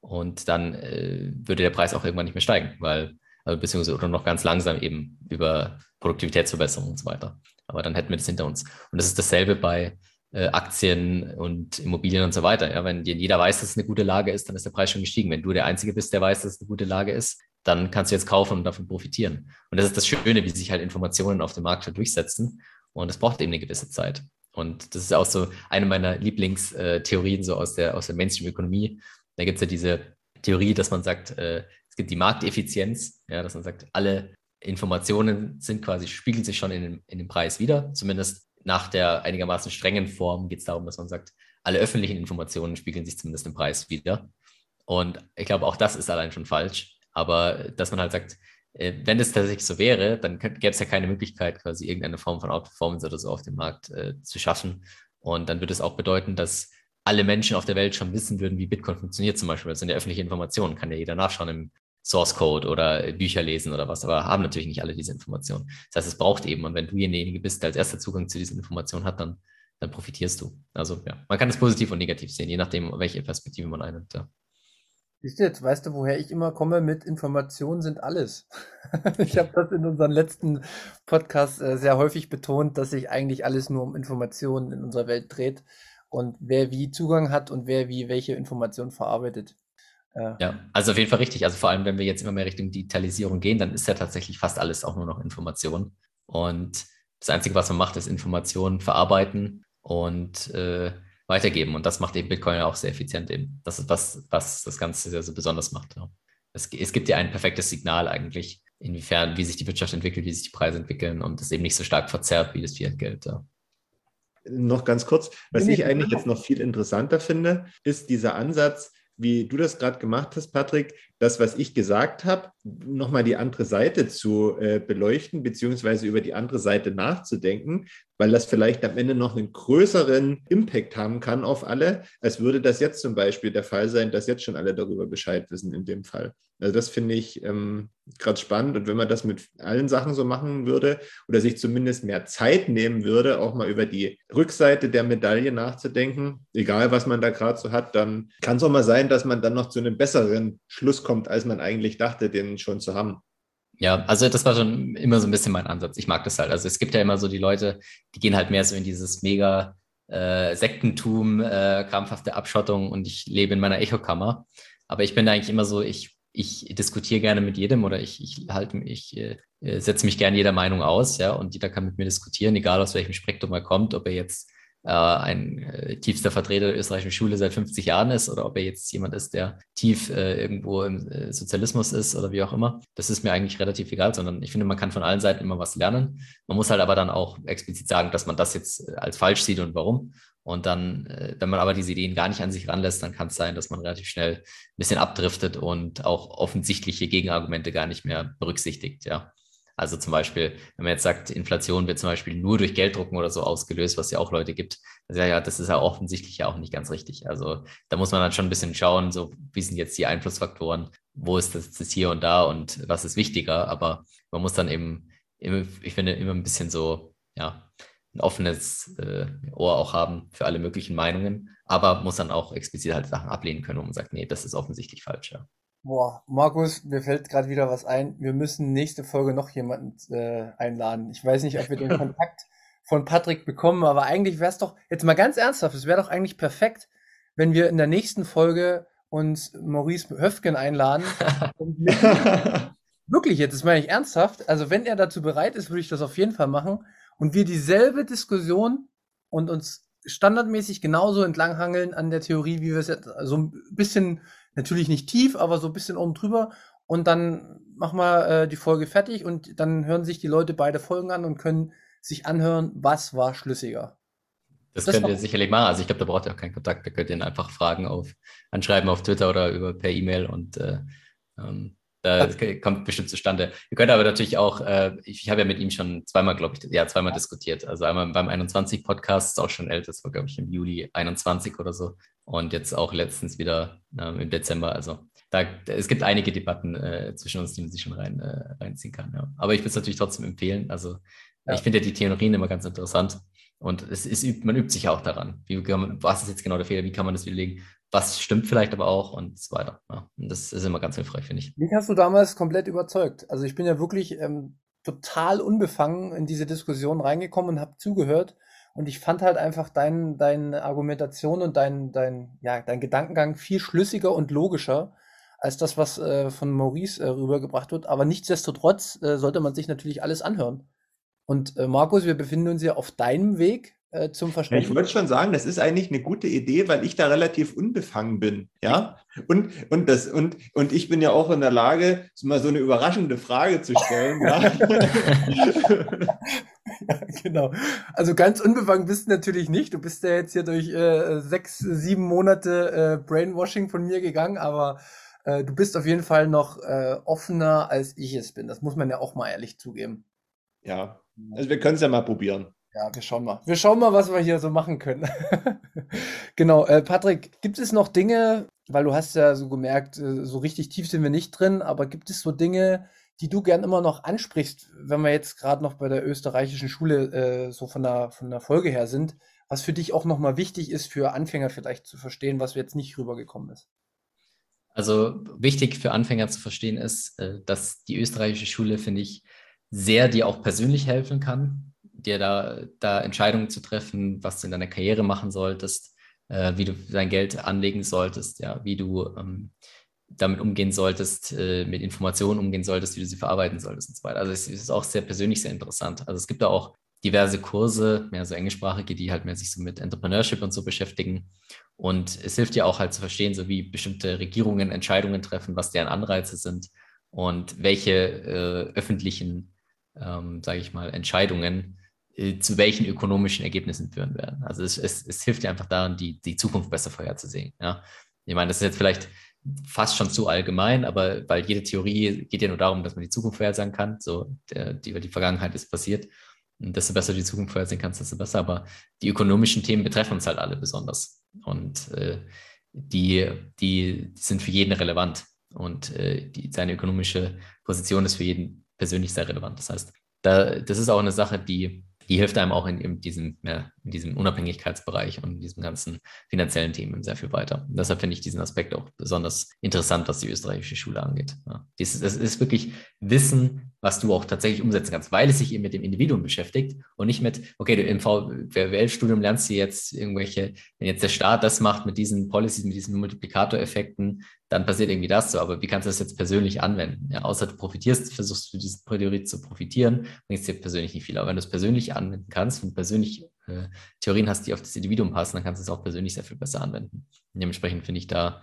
Und dann äh, würde der Preis auch irgendwann nicht mehr steigen, weil, also beziehungsweise oder noch ganz langsam eben über Produktivitätsverbesserung und so weiter. Aber dann hätten wir das hinter uns. Und das ist dasselbe bei äh, Aktien und Immobilien und so weiter. Ja, wenn jeder weiß, dass es eine gute Lage ist, dann ist der Preis schon gestiegen. Wenn du der Einzige bist, der weiß, dass es eine gute Lage ist, dann kannst du jetzt kaufen und davon profitieren. Und das ist das Schöne, wie sich halt Informationen auf dem Markt halt durchsetzen. Und es braucht eben eine gewisse Zeit. Und das ist auch so eine meiner Lieblingstheorien so aus der, aus der Mainstream-Ökonomie. Da gibt es ja diese Theorie, dass man sagt, äh, es gibt die Markteffizienz, ja, dass man sagt, alle Informationen sind quasi, spiegeln sich schon in, dem, in dem Preis wieder. Zumindest nach der einigermaßen strengen Form geht es darum, dass man sagt, alle öffentlichen Informationen spiegeln sich zumindest im Preis wieder. Und ich glaube, auch das ist allein schon falsch. Aber dass man halt sagt, äh, wenn das tatsächlich so wäre, dann gäbe es ja keine Möglichkeit, quasi irgendeine Form von Outperformance oder so auf dem Markt äh, zu schaffen. Und dann würde es auch bedeuten, dass alle Menschen auf der Welt schon wissen würden, wie Bitcoin funktioniert, zum Beispiel. Das sind ja öffentliche Informationen, kann ja jeder nachschauen im Source Code oder Bücher lesen oder was, aber haben natürlich nicht alle diese Informationen. Das heißt, es braucht eben, und wenn du derjenige bist, der als erster Zugang zu diesen Informationen hat, dann, dann profitierst du. Also ja, man kann es positiv und negativ sehen, je nachdem, welche Perspektive man einnimmt. Ja. Siehst du jetzt, weißt du, woher ich immer komme mit Informationen sind alles. ich habe das in unseren letzten Podcasts äh, sehr häufig betont, dass sich eigentlich alles nur um Informationen in unserer Welt dreht und wer wie Zugang hat und wer wie welche Informationen verarbeitet. Ja. ja, also auf jeden Fall richtig. Also vor allem, wenn wir jetzt immer mehr Richtung Digitalisierung gehen, dann ist ja tatsächlich fast alles auch nur noch Information. Und das Einzige, was man macht, ist Informationen verarbeiten und äh, weitergeben. Und das macht eben Bitcoin ja auch sehr effizient eben. Das ist was, was das Ganze sehr, sehr besonders macht. Ja. Es, es, gibt ja ein perfektes Signal eigentlich, inwiefern, wie sich die Wirtschaft entwickelt, wie sich die Preise entwickeln und es eben nicht so stark verzerrt wie das Fiat-Geld. Ja. Noch ganz kurz, was ich eigentlich jetzt noch viel interessanter finde, ist dieser Ansatz, wie du das gerade gemacht hast, Patrick, das, was ich gesagt habe, nochmal die andere Seite zu äh, beleuchten, beziehungsweise über die andere Seite nachzudenken, weil das vielleicht am Ende noch einen größeren Impact haben kann auf alle, als würde das jetzt zum Beispiel der Fall sein, dass jetzt schon alle darüber Bescheid wissen in dem Fall. Also das finde ich ähm, gerade spannend und wenn man das mit allen Sachen so machen würde oder sich zumindest mehr Zeit nehmen würde, auch mal über die Rückseite der Medaille nachzudenken, egal was man da gerade so hat, dann kann es auch mal sein, dass man dann noch zu einem besseren Schluss kommt, als man eigentlich dachte, den schon zu haben. Ja, also das war schon immer so ein bisschen mein Ansatz. Ich mag das halt. Also es gibt ja immer so die Leute, die gehen halt mehr so in dieses mega äh, Sektentum, äh, krampfhafte Abschottung und ich lebe in meiner Echokammer. Aber ich bin eigentlich immer so, ich, ich diskutiere gerne mit jedem oder ich, ich halte ich äh, setze mich gerne jeder Meinung aus, ja, und jeder kann mit mir diskutieren, egal aus welchem Spektrum er kommt, ob er jetzt äh, ein äh, tiefster Vertreter der österreichischen Schule seit 50 Jahren ist oder ob er jetzt jemand ist, der tief äh, irgendwo im äh, Sozialismus ist oder wie auch immer. Das ist mir eigentlich relativ egal, sondern ich finde, man kann von allen Seiten immer was lernen. Man muss halt aber dann auch explizit sagen, dass man das jetzt äh, als falsch sieht und warum. Und dann, äh, wenn man aber diese Ideen gar nicht an sich ranlässt, dann kann es sein, dass man relativ schnell ein bisschen abdriftet und auch offensichtliche Gegenargumente gar nicht mehr berücksichtigt, ja. Also zum Beispiel, wenn man jetzt sagt, Inflation wird zum Beispiel nur durch Gelddrucken oder so ausgelöst, was ja auch Leute gibt, also ja, das ist ja offensichtlich ja auch nicht ganz richtig. Also da muss man dann schon ein bisschen schauen, so wie sind jetzt die Einflussfaktoren, wo ist das, das hier und da und was ist wichtiger. Aber man muss dann eben, immer, ich finde, immer ein bisschen so, ja, ein offenes äh, Ohr auch haben für alle möglichen Meinungen, aber muss dann auch explizit halt Sachen ablehnen können, wo man sagt, nee, das ist offensichtlich falsch, ja. Boah, Markus, mir fällt gerade wieder was ein. Wir müssen nächste Folge noch jemanden äh, einladen. Ich weiß nicht, ob wir den Kontakt von Patrick bekommen, aber eigentlich wäre es doch, jetzt mal ganz ernsthaft, es wäre doch eigentlich perfekt, wenn wir in der nächsten Folge uns Maurice Höfgen einladen. wirklich, jetzt das meine ich ernsthaft. Also wenn er dazu bereit ist, würde ich das auf jeden Fall machen. Und wir dieselbe Diskussion und uns standardmäßig genauso entlanghangeln an der Theorie, wie wir es jetzt so ein bisschen natürlich nicht tief, aber so ein bisschen oben drüber und dann machen wir äh, die Folge fertig und dann hören sich die Leute beide Folgen an und können sich anhören, was war schlüssiger. Das, das könnt ihr sicherlich machen. Also ich glaube, da braucht ihr auch keinen Kontakt. Da könnt ihr einfach Fragen auf, anschreiben auf Twitter oder über per E-Mail und äh, ähm, da kommt bestimmt zustande. Ihr könnt aber natürlich auch, äh, ich, ich habe ja mit ihm schon zweimal, glaube ich, ja, zweimal ja. diskutiert. Also einmal beim 21-Podcast, ist auch schon älter, das war, glaube ich, im Juli 21 oder so. Und jetzt auch letztens wieder äh, im Dezember. Also da, es gibt einige Debatten äh, zwischen uns, die man sich schon rein, äh, reinziehen kann. Ja. Aber ich würde es natürlich trotzdem empfehlen. Also ja. ich finde ja die Theorien immer ganz interessant. Und es ist, man übt sich auch daran. Wie man, was ist jetzt genau der Fehler? Wie kann man das widerlegen? Was stimmt vielleicht aber auch und so weiter. Ja, und das ist immer ganz hilfreich, finde ich. Mich hast du damals komplett überzeugt. Also ich bin ja wirklich ähm, total unbefangen in diese Diskussion reingekommen und habe zugehört. Und ich fand halt einfach dein, deine Argumentation und dein, dein, ja, dein Gedankengang viel schlüssiger und logischer als das, was äh, von Maurice äh, rübergebracht wird. Aber nichtsdestotrotz äh, sollte man sich natürlich alles anhören. Und äh, Markus, wir befinden uns ja auf deinem Weg äh, zum Verständnis. ich wollte schon sagen, das ist eigentlich eine gute Idee, weil ich da relativ unbefangen bin. Ja. Und, und, das, und, und ich bin ja auch in der Lage, mal so eine überraschende Frage zu stellen. ja. ja, genau. Also ganz unbefangen bist du natürlich nicht. Du bist ja jetzt hier durch äh, sechs, sieben Monate äh, Brainwashing von mir gegangen, aber äh, du bist auf jeden Fall noch äh, offener, als ich es bin. Das muss man ja auch mal ehrlich zugeben. Ja, also wir können es ja mal probieren. Ja, wir schauen mal. Wir schauen mal, was wir hier so machen können. genau, äh, Patrick, gibt es noch Dinge, weil du hast ja so gemerkt, äh, so richtig tief sind wir nicht drin, aber gibt es so Dinge, die du gern immer noch ansprichst, wenn wir jetzt gerade noch bei der österreichischen Schule äh, so von der, von der Folge her sind, was für dich auch nochmal wichtig ist, für Anfänger vielleicht zu verstehen, was jetzt nicht rübergekommen ist? Also wichtig für Anfänger zu verstehen ist, äh, dass die österreichische Schule, finde ich, sehr dir auch persönlich helfen kann, dir da, da Entscheidungen zu treffen, was du in deiner Karriere machen solltest, äh, wie du dein Geld anlegen solltest, ja, wie du ähm, damit umgehen solltest, äh, mit Informationen umgehen solltest, wie du sie verarbeiten solltest und so weiter. Also es, ist auch sehr persönlich sehr interessant. Also es gibt da auch diverse Kurse, mehr so englischsprachige, die halt mehr sich so mit Entrepreneurship und so beschäftigen. Und es hilft dir auch halt zu verstehen, so wie bestimmte Regierungen Entscheidungen treffen, was deren Anreize sind und welche äh, öffentlichen ähm, sage ich mal, Entscheidungen äh, zu welchen ökonomischen Ergebnissen führen werden. Also es, es, es hilft dir einfach daran, die, die Zukunft besser vorherzusehen. Ja? Ich meine, das ist jetzt vielleicht fast schon zu allgemein, aber weil jede Theorie geht ja nur darum, dass man die Zukunft vorhersagen kann. So, der, die, die Vergangenheit ist passiert. Und desto besser du die Zukunft vorhersehen kannst, desto besser. Aber die ökonomischen Themen betreffen uns halt alle besonders. Und äh, die, die, die sind für jeden relevant. Und äh, die, seine ökonomische Position ist für jeden persönlich sehr relevant. Das heißt, da, das ist auch eine Sache, die die hilft einem auch in, in, diesem, ja, in diesem Unabhängigkeitsbereich und in diesem ganzen finanziellen Themen sehr viel weiter. Und deshalb finde ich diesen Aspekt auch besonders interessant, was die österreichische Schule angeht. Ja. Das, das ist wirklich Wissen, was du auch tatsächlich umsetzen kannst, weil es sich eben mit dem Individuum beschäftigt und nicht mit, okay, du im VWL-Studium lernst du jetzt irgendwelche, wenn jetzt der Staat das macht mit diesen Policies, mit diesen Multiplikatoreffekten, dann passiert irgendwie das so. Aber wie kannst du das jetzt persönlich anwenden? Ja, außer du profitierst, versuchst du diese Theorie zu profitieren, bringst dir persönlich nicht viel. Aber wenn du es persönlich anwenden kannst, wenn du persönlich äh, Theorien hast, die auf das Individuum passen, dann kannst du es auch persönlich sehr viel besser anwenden. Dementsprechend finde ich da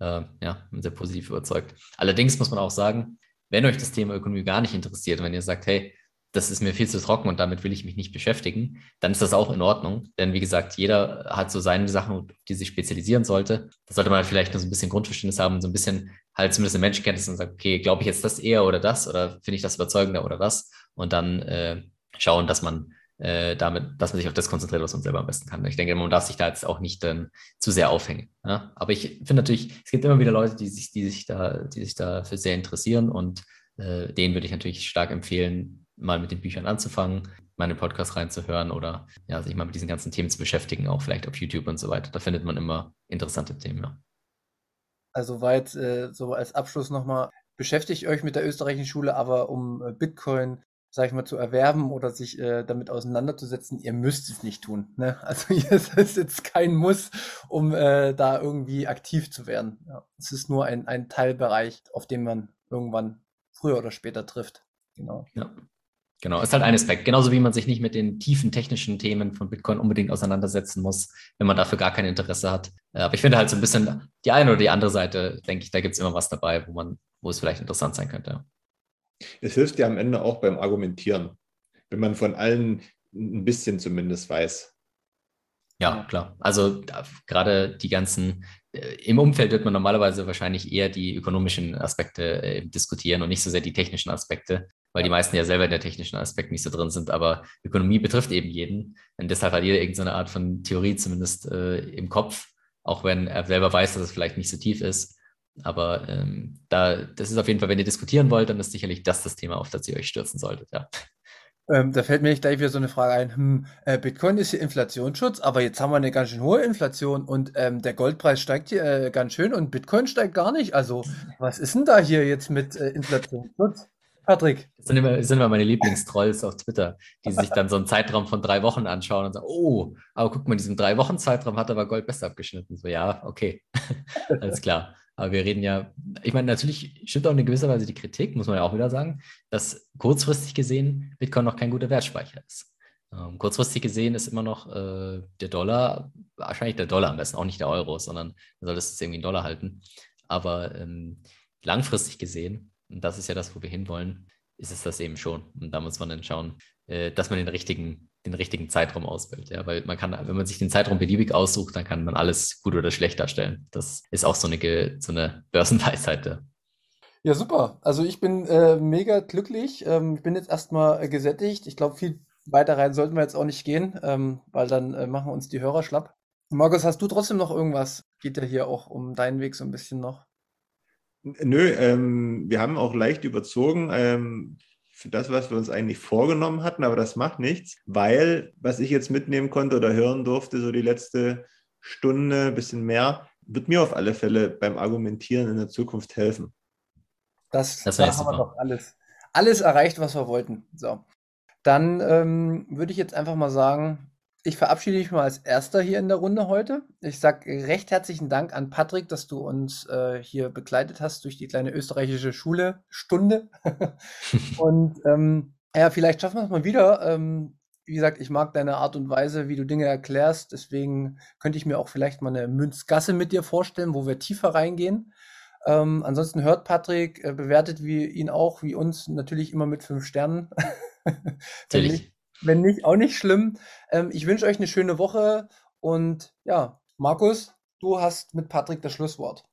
äh, ja, sehr positiv überzeugt. Allerdings muss man auch sagen, wenn euch das Thema Ökonomie gar nicht interessiert, wenn ihr sagt, hey, das ist mir viel zu trocken und damit will ich mich nicht beschäftigen, dann ist das auch in Ordnung. Denn wie gesagt, jeder hat so seine Sachen, auf die sich spezialisieren sollte. Da sollte man vielleicht nur so ein bisschen Grundverständnis haben, so ein bisschen halt zumindest eine Menschenkenntnis und sagt, okay, glaube ich jetzt das eher oder das oder finde ich das überzeugender oder das? Und dann äh, schauen, dass man äh, damit, dass man sich auf das konzentriert, was man selber am besten kann. Ich denke, man darf sich da jetzt auch nicht äh, zu sehr aufhängen. Ja? Aber ich finde natürlich, es gibt immer wieder Leute, die sich, die sich da, die sich dafür sehr interessieren und äh, denen würde ich natürlich stark empfehlen, mal mit den Büchern anzufangen, meine Podcasts reinzuhören oder ja, sich mal mit diesen ganzen Themen zu beschäftigen, auch vielleicht auf YouTube und so weiter. Da findet man immer interessante Themen. Ja. Also weit, äh, so als Abschluss nochmal, beschäftigt euch mit der österreichischen Schule, aber um äh, Bitcoin sag ich mal, zu erwerben oder sich äh, damit auseinanderzusetzen, ihr müsst es nicht tun. Ne? Also es ist jetzt kein Muss, um äh, da irgendwie aktiv zu werden. Ja. Es ist nur ein, ein Teilbereich, auf den man irgendwann früher oder später trifft. Genau. Ja. Genau, ist halt ein Aspekt. Genauso wie man sich nicht mit den tiefen technischen Themen von Bitcoin unbedingt auseinandersetzen muss, wenn man dafür gar kein Interesse hat. Äh, aber ich finde halt so ein bisschen die eine oder die andere Seite, denke ich, da gibt es immer was dabei, wo man wo es vielleicht interessant sein könnte. Es hilft ja am Ende auch beim Argumentieren, wenn man von allen ein bisschen zumindest weiß. Ja, klar. Also gerade die ganzen, äh, im Umfeld wird man normalerweise wahrscheinlich eher die ökonomischen Aspekte äh, diskutieren und nicht so sehr die technischen Aspekte, weil die meisten ja selber in der technischen Aspekt nicht so drin sind. Aber Ökonomie betrifft eben jeden. Und deshalb hat jeder irgendeine Art von Theorie zumindest äh, im Kopf, auch wenn er selber weiß, dass es vielleicht nicht so tief ist. Aber ähm, da, das ist auf jeden Fall, wenn ihr diskutieren wollt, dann ist sicherlich das das Thema, auf das ihr euch stürzen solltet, ja. Ähm, da fällt mir nicht gleich wieder so eine Frage ein. Hm, äh, Bitcoin ist hier Inflationsschutz, aber jetzt haben wir eine ganz schön hohe Inflation und ähm, der Goldpreis steigt hier äh, ganz schön und Bitcoin steigt gar nicht. Also, was ist denn da hier jetzt mit äh, Inflationsschutz? Patrick. Das sind immer, sind immer meine Lieblingstrolls auf Twitter, die sich dann so einen Zeitraum von drei Wochen anschauen und sagen, oh, aber guck mal, in diesem drei Wochen Zeitraum hat aber Gold besser abgeschnitten. So, ja, okay, alles klar. Aber wir reden ja, ich meine, natürlich stimmt auch in gewisser Weise die Kritik, muss man ja auch wieder sagen, dass kurzfristig gesehen Bitcoin noch kein guter Wertspeicher ist. Ähm, kurzfristig gesehen ist immer noch äh, der Dollar, wahrscheinlich der Dollar am besten, auch nicht der Euro, sondern man soll das irgendwie in Dollar halten. Aber ähm, langfristig gesehen, und das ist ja das, wo wir hinwollen, ist es das eben schon. Und da muss man dann schauen, äh, dass man den richtigen den richtigen Zeitraum auswählt. Ja, weil man kann, wenn man sich den Zeitraum beliebig aussucht, dann kann man alles gut oder schlecht darstellen. Das ist auch so eine, so eine Börsenweisheit. Ja. ja, super. Also ich bin äh, mega glücklich. Ähm, ich bin jetzt erstmal äh, gesättigt. Ich glaube, viel weiter rein sollten wir jetzt auch nicht gehen, ähm, weil dann äh, machen uns die Hörer schlapp. Markus, hast du trotzdem noch irgendwas? Geht ja hier auch um deinen Weg so ein bisschen noch? Nö, ähm, wir haben auch leicht überzogen. Ähm, für das, was wir uns eigentlich vorgenommen hatten, aber das macht nichts, weil was ich jetzt mitnehmen konnte oder hören durfte, so die letzte Stunde, ein bisschen mehr, wird mir auf alle Fälle beim Argumentieren in der Zukunft helfen. Das, das da haben wir doch alles, alles erreicht, was wir wollten. So. Dann ähm, würde ich jetzt einfach mal sagen, ich verabschiede mich mal als Erster hier in der Runde heute. Ich sage recht herzlichen Dank an Patrick, dass du uns äh, hier begleitet hast durch die kleine österreichische Schule Stunde. und ähm, ja, vielleicht schaffen wir es mal wieder. Ähm, wie gesagt, ich mag deine Art und Weise, wie du Dinge erklärst. Deswegen könnte ich mir auch vielleicht mal eine Münzgasse mit dir vorstellen, wo wir tiefer reingehen. Ähm, ansonsten hört Patrick, äh, bewertet wie ihn auch, wie uns, natürlich immer mit fünf Sternen. Natürlich. Wenn nicht, auch nicht schlimm. Ähm, ich wünsche euch eine schöne Woche und ja, Markus, du hast mit Patrick das Schlusswort.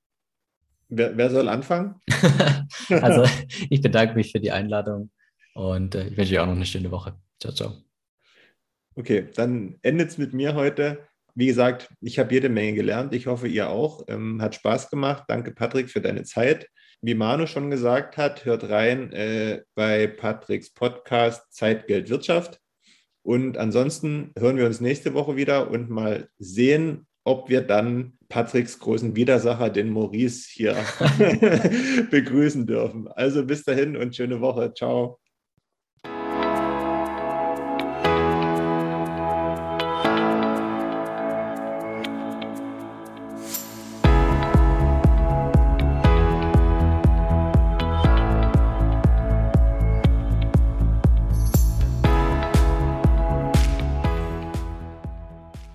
Wer, wer soll anfangen? also, ich bedanke mich für die Einladung und äh, ich wünsche euch auch noch eine schöne Woche. Ciao, ciao. Okay, dann endet es mit mir heute. Wie gesagt, ich habe jede Menge gelernt. Ich hoffe, ihr auch. Ähm, hat Spaß gemacht. Danke, Patrick, für deine Zeit. Wie Manu schon gesagt hat, hört rein äh, bei Patricks Podcast Zeit, Geld, Wirtschaft. Und ansonsten hören wir uns nächste Woche wieder und mal sehen, ob wir dann Patricks großen Widersacher, den Maurice, hier begrüßen dürfen. Also bis dahin und schöne Woche. Ciao.